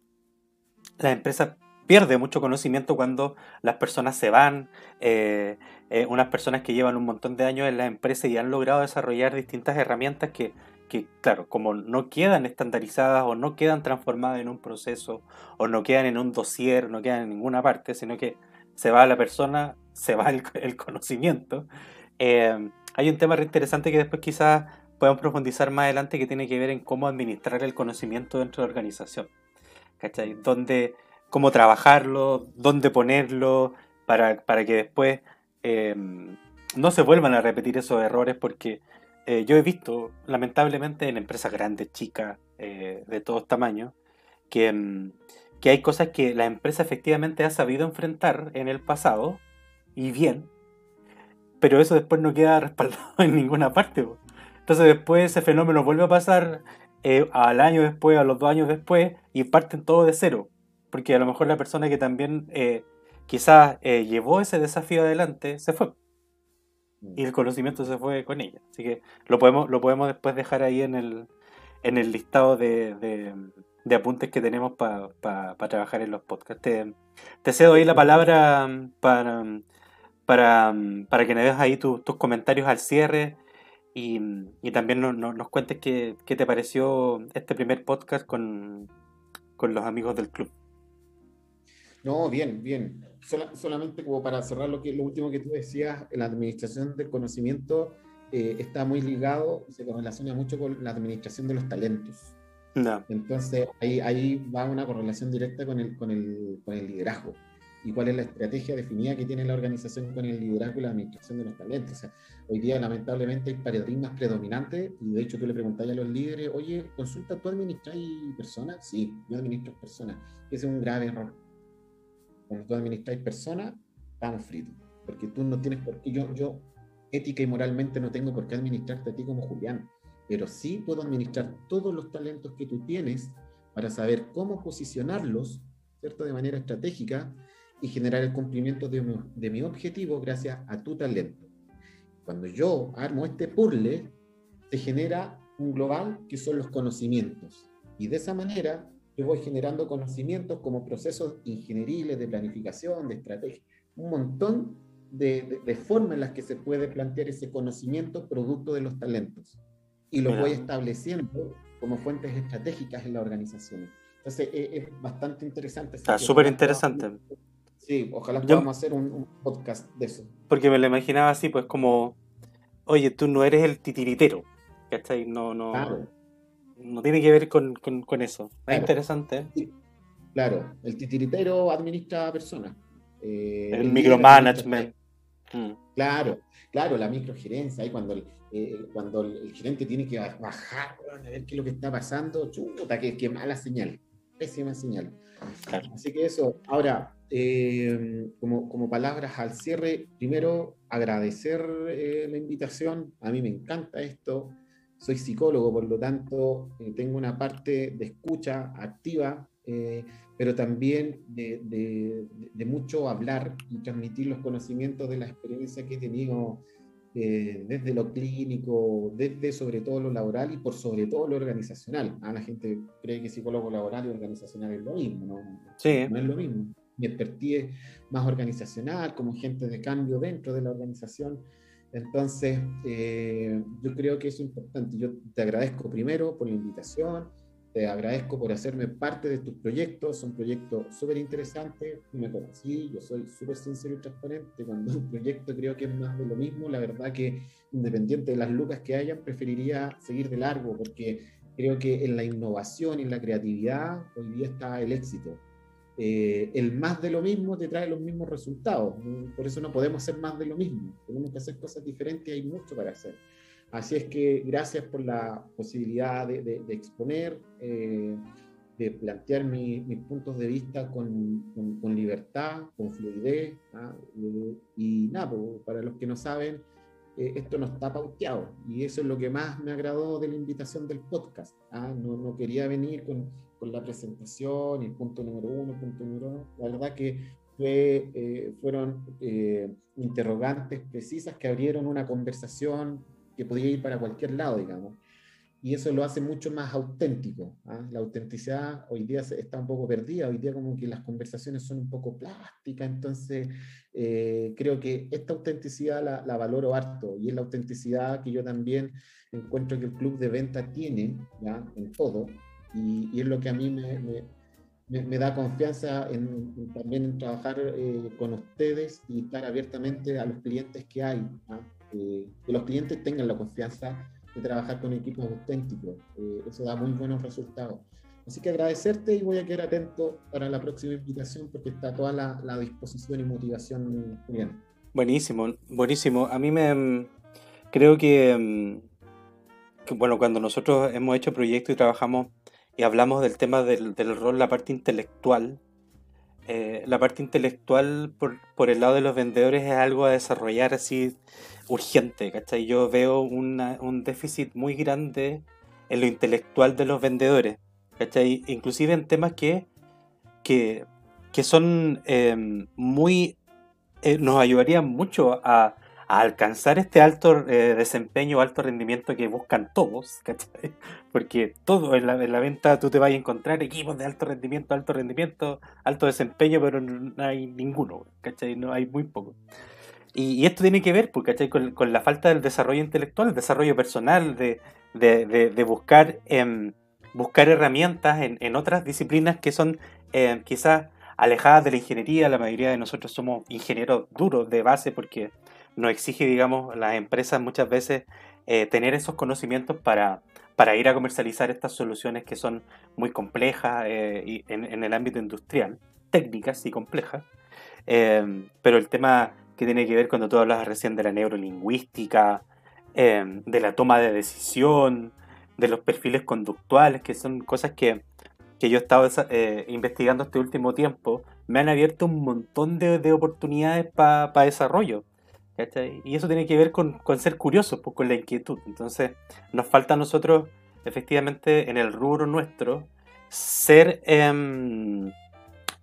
la empresa pierde mucho conocimiento cuando las personas se van, eh, eh, unas personas que llevan un montón de años en la empresa y han logrado desarrollar distintas herramientas que que, claro, como no quedan estandarizadas o no quedan transformadas en un proceso o no quedan en un dossier, no quedan en ninguna parte, sino que se va la persona, se va el, conocimiento. Eh, hay un tema interesante que después quizás podemos profundizar más adelante que tiene que ver en cómo administrar el conocimiento dentro de la organización. ¿Cachai? Dónde, cómo trabajarlo, dónde ponerlo, para, para que después eh, no se vuelvan a repetir esos errores porque eh, yo he visto, lamentablemente, en empresas grandes, chicas, eh, de todos tamaños, que, mm, que hay cosas que la empresa efectivamente ha sabido enfrentar en el pasado, y bien, pero eso después no queda respaldado en ninguna parte. Entonces después ese fenómeno vuelve a pasar eh, al año después, a los dos años después, y parten todo de cero. Porque a lo mejor la persona que también quizás llevó ese desafío adelante se fue y el conocimiento se fue con ella. Así que lo podemos, lo podemos después dejar ahí en el, en el listado de, de, apuntes que tenemos para trabajar en los podcasts. Te, cedo ahí la palabra para, para, para que me des ahí tus comentarios al cierre y, y también nos cuentes qué, qué, te pareció este primer podcast con, con los amigos del club. No, bien, bien solamente como para cerrar lo, que, lo último que tú decías, la administración del conocimiento eh, está muy ligado, se correlaciona mucho con la administración de los talentos. Entonces, ahí, ahí va una correlación directa con el, con, el, con el liderazgo y cuál es la estrategia definida que tiene la organización con el liderazgo y la administración de los talentos. O sea, hoy día lamentablemente hay paradigmas predominantes y de hecho tú le preguntas a los líderes, oye, consulta, ¿tú administras personas? Sí, yo administro personas. Ese es un grave error cuando tú administráis personas, estamos fritos. Porque tú no tienes por qué, yo, yo ética y moralmente no tengo por qué administrarte a ti como Julián, pero sí puedo administrar todos los talentos que tú tienes para saber cómo posicionarlos, ¿cierto? De manera estratégica y generar el cumplimiento de mi, de mi objetivo gracias a tu talento. Cuando yo armo este puzzle, se genera un global que son los conocimientos. Y de esa manera yo voy generando conocimientos como procesos ingenieriles, de planificación, de estrategia, un montón de, de, formas en las que se puede plantear ese conocimiento producto de los talentos. Y lo voy estableciendo como fuentes estratégicas en la organización. Entonces es, bastante interesante. Está súper interesante. Sí, ojalá podamos hacer un, podcast de eso. Porque me lo imaginaba así, pues como, oye, tú no eres el titiritero, ¿cachai? No, no, no tiene que ver con, eso. Es interesante. Claro, el titiritero administra personas. Eh, el, micromanagement. Mm. Claro, claro, la microgerencia, ahí cuando el, eh, cuando el, gerente tiene que bajar a ver qué es lo que está pasando, chuta, qué, mala señal, pésima señal. Así que eso, ahora, eh, como, como, palabras al cierre, primero agradecer la invitación, a mí me encanta esto, soy psicólogo, por lo tanto, eh, tengo una parte de escucha activa, eh, pero también de, mucho hablar y transmitir los conocimientos de la experiencia que he tenido eh, desde lo clínico, desde sobre todo lo laboral y por sobre todo lo organizacional. Ah, la gente cree que psicólogo laboral y organizacional es lo mismo, ¿no? Sí. No es lo mismo. Mi expertise más organizacional, como gente de cambio dentro de la organización. Entonces, eh, yo creo que es importante. Yo te agradezco primero por la invitación, te agradezco por hacerme parte de tus proyectos, son proyectos súper interesantes. Me conocí, yo soy súper sincero y transparente. Cuando un proyecto creo que es más de lo mismo, la verdad que independiente de las lucas que hayan, preferiría seguir de largo, porque creo que en la innovación y en la creatividad hoy día está el éxito. Eh, el más de lo mismo te trae los mismos resultados. Por eso no podemos hacer más de lo mismo. Tenemos que hacer cosas diferentes y hay mucho para hacer. Así es que gracias por la posibilidad de, exponer, eh, de plantear mis puntos de vista con, con, libertad, con fluidez. ¿ah? Eh, y nada, para los que no saben, esto no está pauteado y eso es lo que más me agradó de la invitación del podcast. ¿ah? No, no quería venir con con la presentación el punto número uno, punto número dos. La verdad que fue, eh, fueron eh, interrogantes precisas que abrieron una conversación que podía ir para cualquier lado, digamos. Y eso lo hace mucho más auténtico. ¿ah? La autenticidad hoy día está un poco perdida, hoy día como que las conversaciones son un poco plásticas, entonces eh, creo que esta autenticidad la, la, valoro harto y es la autenticidad que yo también encuentro que el club de venta tiene ¿ya? en todo, y, es lo que a mí me, da confianza en, también en trabajar eh, con ustedes y estar abiertamente a los clientes que hay, ¿ah? eh, que los clientes tengan la confianza de trabajar con equipos auténticos. Eh, eso da muy buenos resultados. Así que agradecerte y voy a quedar atento para la próxima invitación porque está toda la, la disposición y motivación bien. Buenísimo, buenísimo. A mí me mm, creo que, mm, que, bueno, cuando nosotros hemos hecho proyectos y trabajamos y hablamos del tema del, del rol, la parte intelectual. Eh, la parte intelectual por, por, el lado de los vendedores es algo a desarrollar así urgente, ¿cachai? Yo veo una, un déficit muy grande en lo intelectual de los vendedores, ¿cachai? Inclusive en temas que, que, que son eh, muy... Eh, nos ayudarían mucho a, a alcanzar este alto eh, desempeño, alto rendimiento que buscan todos, ¿cachai? Porque todo en la, en la, venta tú te vas a encontrar equipos de alto rendimiento, alto rendimiento, alto desempeño, pero no hay ninguno, ¿cachai? No hay muy poco. Y, esto tiene que ver, pues, ¿cachai? Con, la falta del desarrollo intelectual, el desarrollo personal, de, de, buscar, eh, buscar herramientas en, en, otras disciplinas que son eh, quizás alejadas de la ingeniería. La mayoría de nosotros somos ingenieros duros de base porque nos exige, digamos, las empresas muchas veces eh, tener esos conocimientos para, para ir a comercializar estas soluciones que son muy complejas eh, en, el ámbito industrial, técnicas y complejas. Em, pero el tema que tiene que ver cuando tú hablas recién de la neurolingüística, em, de la toma de decisión, de los perfiles conductuales, que son cosas que, que yo he estado eh, investigando este último tiempo, me han abierto un montón de, de oportunidades para desarrollo. Y eso tiene que ver con, ser curiosos, pues, con la inquietud. Entonces, nos falta a nosotros, efectivamente, en el rubro nuestro, ser, em,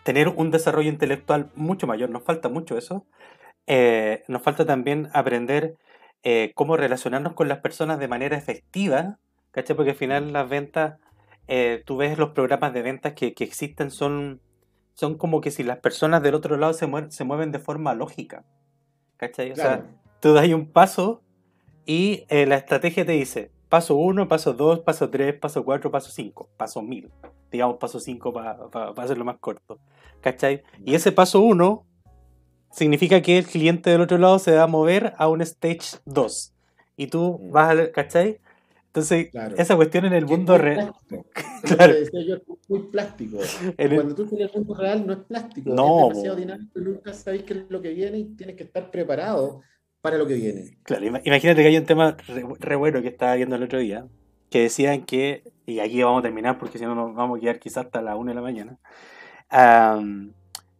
tener un desarrollo intelectual mucho mayor. Nos falta mucho eso. Eh, nos falta también aprender eh, cómo relacionarnos con las personas de manera efectiva. Porque al final las ventas, eh, tú ves los programas de ventas que, existen, son, son como que si las personas del otro lado se, se mueven de forma lógica. ¿Cachai? O sea, tú das un paso y eh, la estrategia te dice paso 1, paso 2, paso 3, paso 4, paso 5, paso 1000. Digamos paso 5 para hacerlo más corto. ¿Cachai? Y ese paso 1 significa que el cliente del otro lado se va a mover a un stage 2. Y tú mm. vas a, ¿cachai? Entonces, esa cuestión en el mundo real. claro. Yo, es muy plástico. Cuando tú tienes el mundo real no es plástico. No. Es demasiado dinámico nunca sabes qué es lo que viene y tienes que estar preparado para lo que viene. Claro, imagínate que hay un tema re, bueno que estaba viendo el otro día, que decían que, y aquí vamos a terminar porque si no nos vamos a quedar quizás hasta la 1 de la mañana,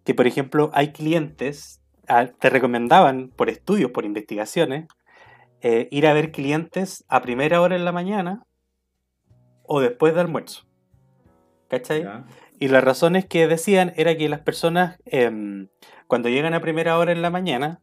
que por ejemplo hay clientes, ah, te recomendaban por estudios, por investigaciones, eh, ir a ver clientes a primera hora en la mañana o después de almuerzo. ¿Cachai? Y las razones que decían era que las personas em, cuando llegan a primera hora en la mañana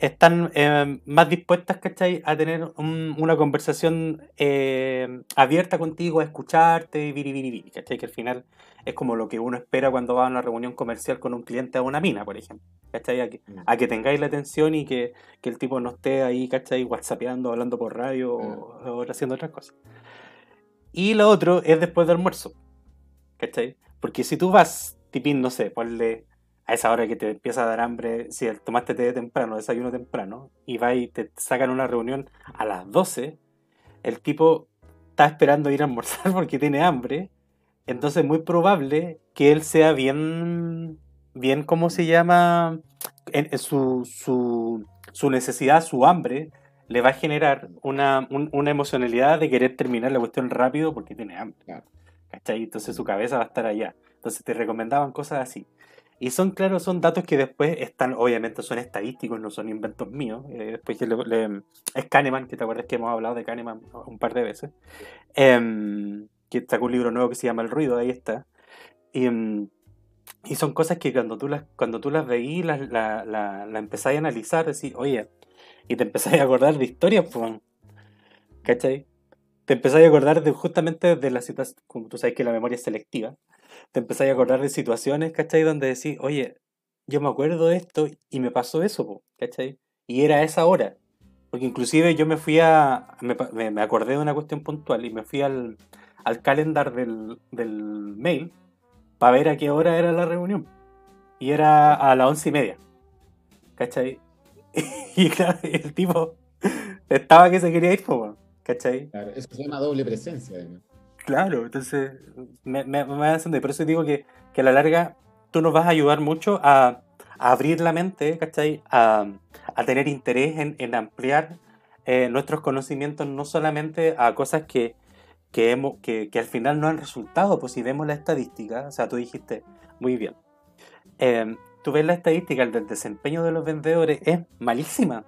están em, más dispuestas, ¿cachai? A tener una conversación em, abierta contigo, a escucharte, y viri, ¿cachai? Que al final es como lo que uno espera cuando va a una reunión comercial con un cliente a una mina, por ejemplo. ¿Cachai? A que, mm. a que tengáis la atención y que, que, el tipo no esté ahí, ¿cachai? Whatsappeando, hablando por radio o, mm. haciendo otras cosas. Y lo otro es después del almuerzo. ¿Cachai? Porque si tú vas, tipín, no sé, ponle a esa hora que te empieza a dar hambre, si tomaste té temprano, desayuno temprano, y vas y te sacan una reunión a las 12, el tipo está esperando ir a almorzar porque tiene hambre Entonces es muy probable que él sea bien, bien, ¿cómo se llama? En, su, su, su, necesidad, su hambre, le va a generar una, una, emocionalidad de querer terminar la cuestión rápido porque tiene hambre. ¿Cachai? Entonces su cabeza va a estar allá. Entonces te recomendaban cosas así. Y son, claro, son datos que después están, obviamente son estadísticos, no son inventos míos. Eh, después le, es Kahneman, que te acuerdas que hemos hablado de Kahneman un par de veces. Em, que sacó un libro nuevo que se llama El ruido, ahí está. Y, em, y son cosas que cuando tú las, cuando tú las veís, las, la, la, la empezáis a analizar, decís, oye, y te empezáis a acordar de historias, pues, ¿cachai? Te empezáis a acordar de justamente de las situación, como tú sabes que la memoria es selectiva, te empezáis a acordar de situaciones, ¿cachai? Donde decís, oye, yo me acuerdo de esto y me pasó eso, ¿cachai? Y era esa hora. Porque inclusive yo me fui a, me, me acordé de una cuestión puntual y me fui al, al calendar del, del mail para ver a qué hora era la reunión. Y era a las once y media. ¿Cachai? y claro, el tipo estaba que se quería ir, ¿cachai? Claro, eso se llama doble presencia, además. Claro, entonces me, me, me de por eso digo que, que, a la larga tú nos vas a ayudar mucho a, abrir la mente, ¿cachai? A, a tener interés en, en ampliar eh, nuestros conocimientos no solamente a cosas que, que, hemos, que, que, al final no han resultado, pues si vemos la estadística, o sea, tú dijiste muy bien, eh, tú ves la estadística del desempeño de los vendedores, es malísima.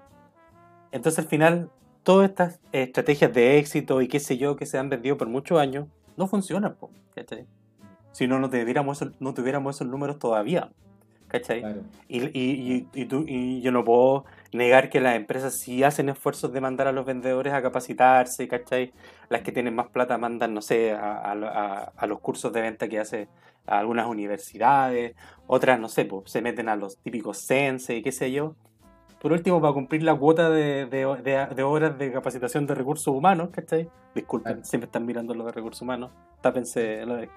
Entonces al final todas estas estrategias de éxito y qué sé yo que se han vendido por muchos años no funcionan, Si no, no tuviéramos, no tuviéramos esos números todavía. ¿Cachai? Y, y, y, tú, y yo no puedo negar que las empresas sí hacen esfuerzos de mandar a los vendedores a capacitarse, ¿cachai? Las que tienen más plata mandan, no sé, a, a, a los cursos de venta que hace algunas universidades, otras, no sé, pues, se meten a los típicos sense y qué sé yo por último, para cumplir la cuota de, de, horas de capacitación de recursos humanos, ¿cachai? Disculpen, siempre están mirando lo de recursos humanos, tápense lo de...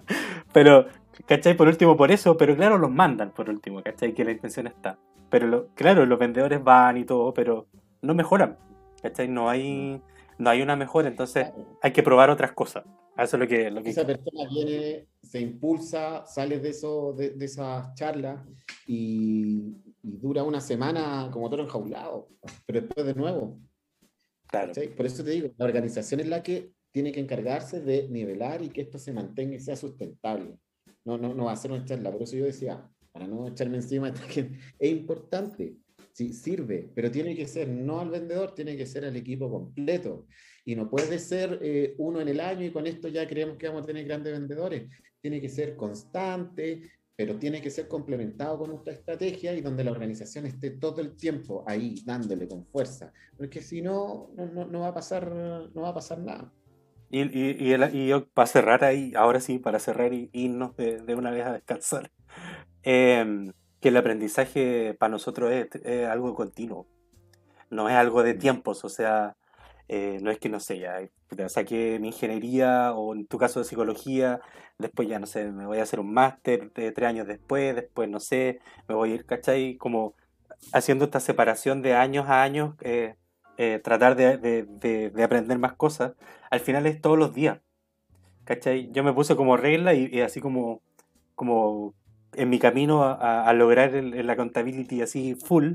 pero, ¿cachai? Por último, por eso, pero claro, los mandan por último, ¿cachai? Que la intención está. Pero, claro, los vendedores van y todo, pero no mejoran, ¿cachai? No hay, no hay una mejora, entonces hay que probar otras cosas. Eso es lo que... Lo que... Esa persona viene, se impulsa, sale de, eso, de, de esas charlas y y dura una semana como todo enjaulado, pero después de nuevo. Claro. Por eso te digo, la organización es la que tiene que encargarse de nivelar y que esto se mantenga y sea sustentable. No, no, no va a ser una charla. Por eso yo decía, para no echarme encima, es importante, sí, sirve, pero tiene que ser no al vendedor, tiene que ser al equipo completo. Y no puede ser eh, uno en el año y con esto ya creemos que vamos a tener grandes vendedores. Tiene que ser constante, pero tiene que ser complementado con nuestra estrategia y donde la organización esté todo el tiempo ahí dándole con fuerza, porque si no, no, no va a pasar, no va a pasar nada. Y, y, y, yo, para cerrar ahí, ahora sí, para cerrar y irnos de, de una vez a descansar, em, que el aprendizaje para nosotros es, es, algo continuo, no es algo de tiempos, o sea, eh, no es que no sé, ya saqué mi ingeniería o en tu caso de psicología, después ya no sé, me voy a hacer un máster de tres años después, después no sé, me voy a ir, ¿cachai? Como haciendo esta separación de años a años, eh, eh, tratar de, de, de, aprender más cosas, al final es todos los días, ¿cachai? Yo me puse como regla y, así como, como en mi camino a, a lograr el, el accountability así full,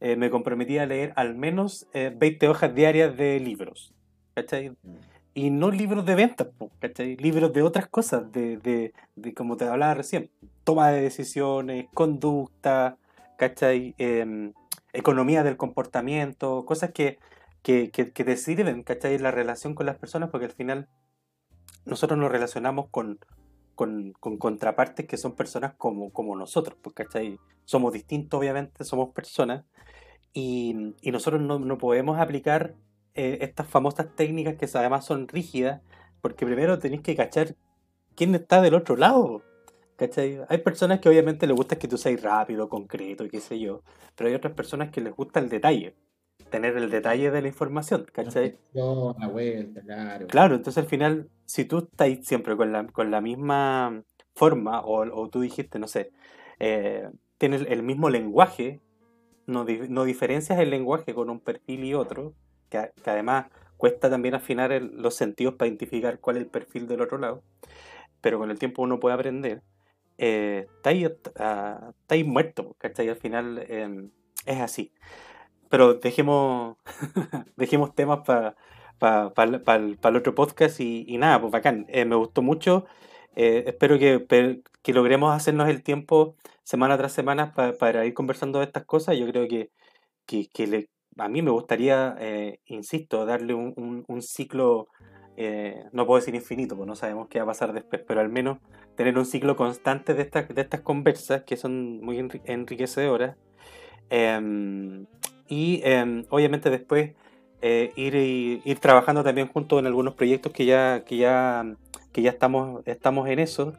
eh, me comprometí a leer al menos 20 eh, hojas diarias de libros. ¿Cachai? Y no libros de ventas, ¿cachai? Libros de otras cosas, de, de, de, como te hablaba recién, toma de decisiones, conducta, ¿cachai? Em, economía del comportamiento, cosas que, que, que, que, te sirven, ¿cachai? La relación con las personas, porque al final nosotros nos relacionamos con, con, con contrapartes que son personas como, como nosotros, ¿cachai? Somos distintos, obviamente, somos personas, y, y nosotros no, no, podemos aplicar eh, estas famosas técnicas que además son rígidas, porque primero tenéis que cachar quién está del otro lado. ¿cachai? Hay personas que obviamente les gusta que tú seas rápido, concreto y qué sé yo, pero hay otras personas que les gusta el detalle, tener el detalle de la información, ¿cachai? No, la vuelta, claro. Claro, entonces al final, si tú estás siempre con la, con la misma forma, o, o tú dijiste, no sé, eh, tienes el mismo lenguaje, no, no, diferencias el lenguaje con un perfil y otro, que, que además cuesta también afinar el, los sentidos para identificar cuál es el perfil del otro lado. pero con el tiempo uno puede aprender, eh, estáis, ah, muerto, ¿cachai? Al final em, es así. Pero dejemos, dejemos temas para para el otro podcast y, nada, pues bacán. Eh, me gustó mucho. Eh, espero que, que, logremos hacernos el tiempo semana tras semana para ir conversando de estas cosas. Yo creo que, que, le, a mí me gustaría, eh, insisto, darle un, un, ciclo, no puedo decir infinito, pues no sabemos qué va a pasar después, pero al menos tener un ciclo constante de estas, de estas conversas que son muy enriquecedoras. Em, y em, obviamente después eh, ir, ir trabajando también juntos en algunos proyectos que ya, que ya, que ya estamos, estamos en eso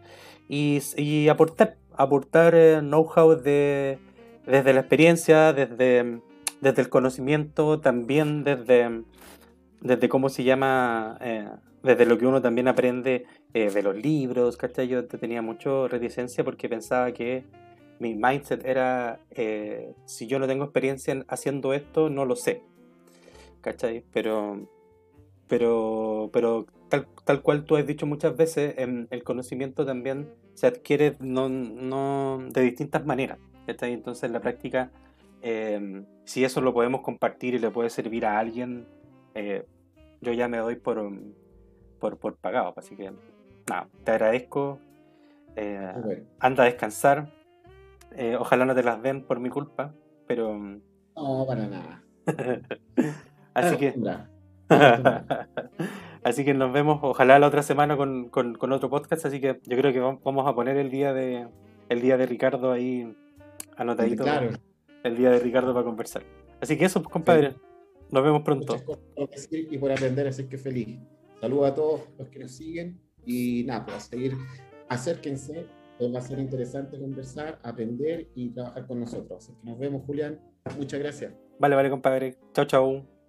y, y aportar, aportar eh, know-how de, desde la experiencia, desde, desde el conocimiento, también desde, desde cómo se llama, eh, desde lo que uno también aprende de los libros, ¿cachai? Yo tenía mucho reticencia porque pensaba que mi mindset era, si yo no tengo experiencia haciendo esto, no lo sé. ¿cachai? Pero, pero, pero tal, tal cual tú has dicho muchas veces, em, el conocimiento también se adquiere no, no de distintas maneras, ¿cachai? Entonces en la práctica, em, si eso lo podemos compartir y le puede servir a alguien, eh, yo ya me doy por, por, por pagado, así que nada, te agradezco. Eh, anda a descansar. Eh, ojalá no te las den por mi culpa, pero... No, para nada. Así que. así que nos vemos, ojalá la otra semana con, con, otro podcast. Así que yo creo que vamos a poner el día de el día de Ricardo ahí anotadito. Claro. El día de Ricardo para conversar. Así que eso, compadre. Nos vemos pronto. y por aprender, así que feliz. Saludos a todos los que nos siguen y nada, pues a seguir, acérquense, va a ser interesante conversar, aprender y trabajar con nosotros. Así que nos vemos, Julián. Muchas gracias. Vale, vale, compadre. Chao, chao.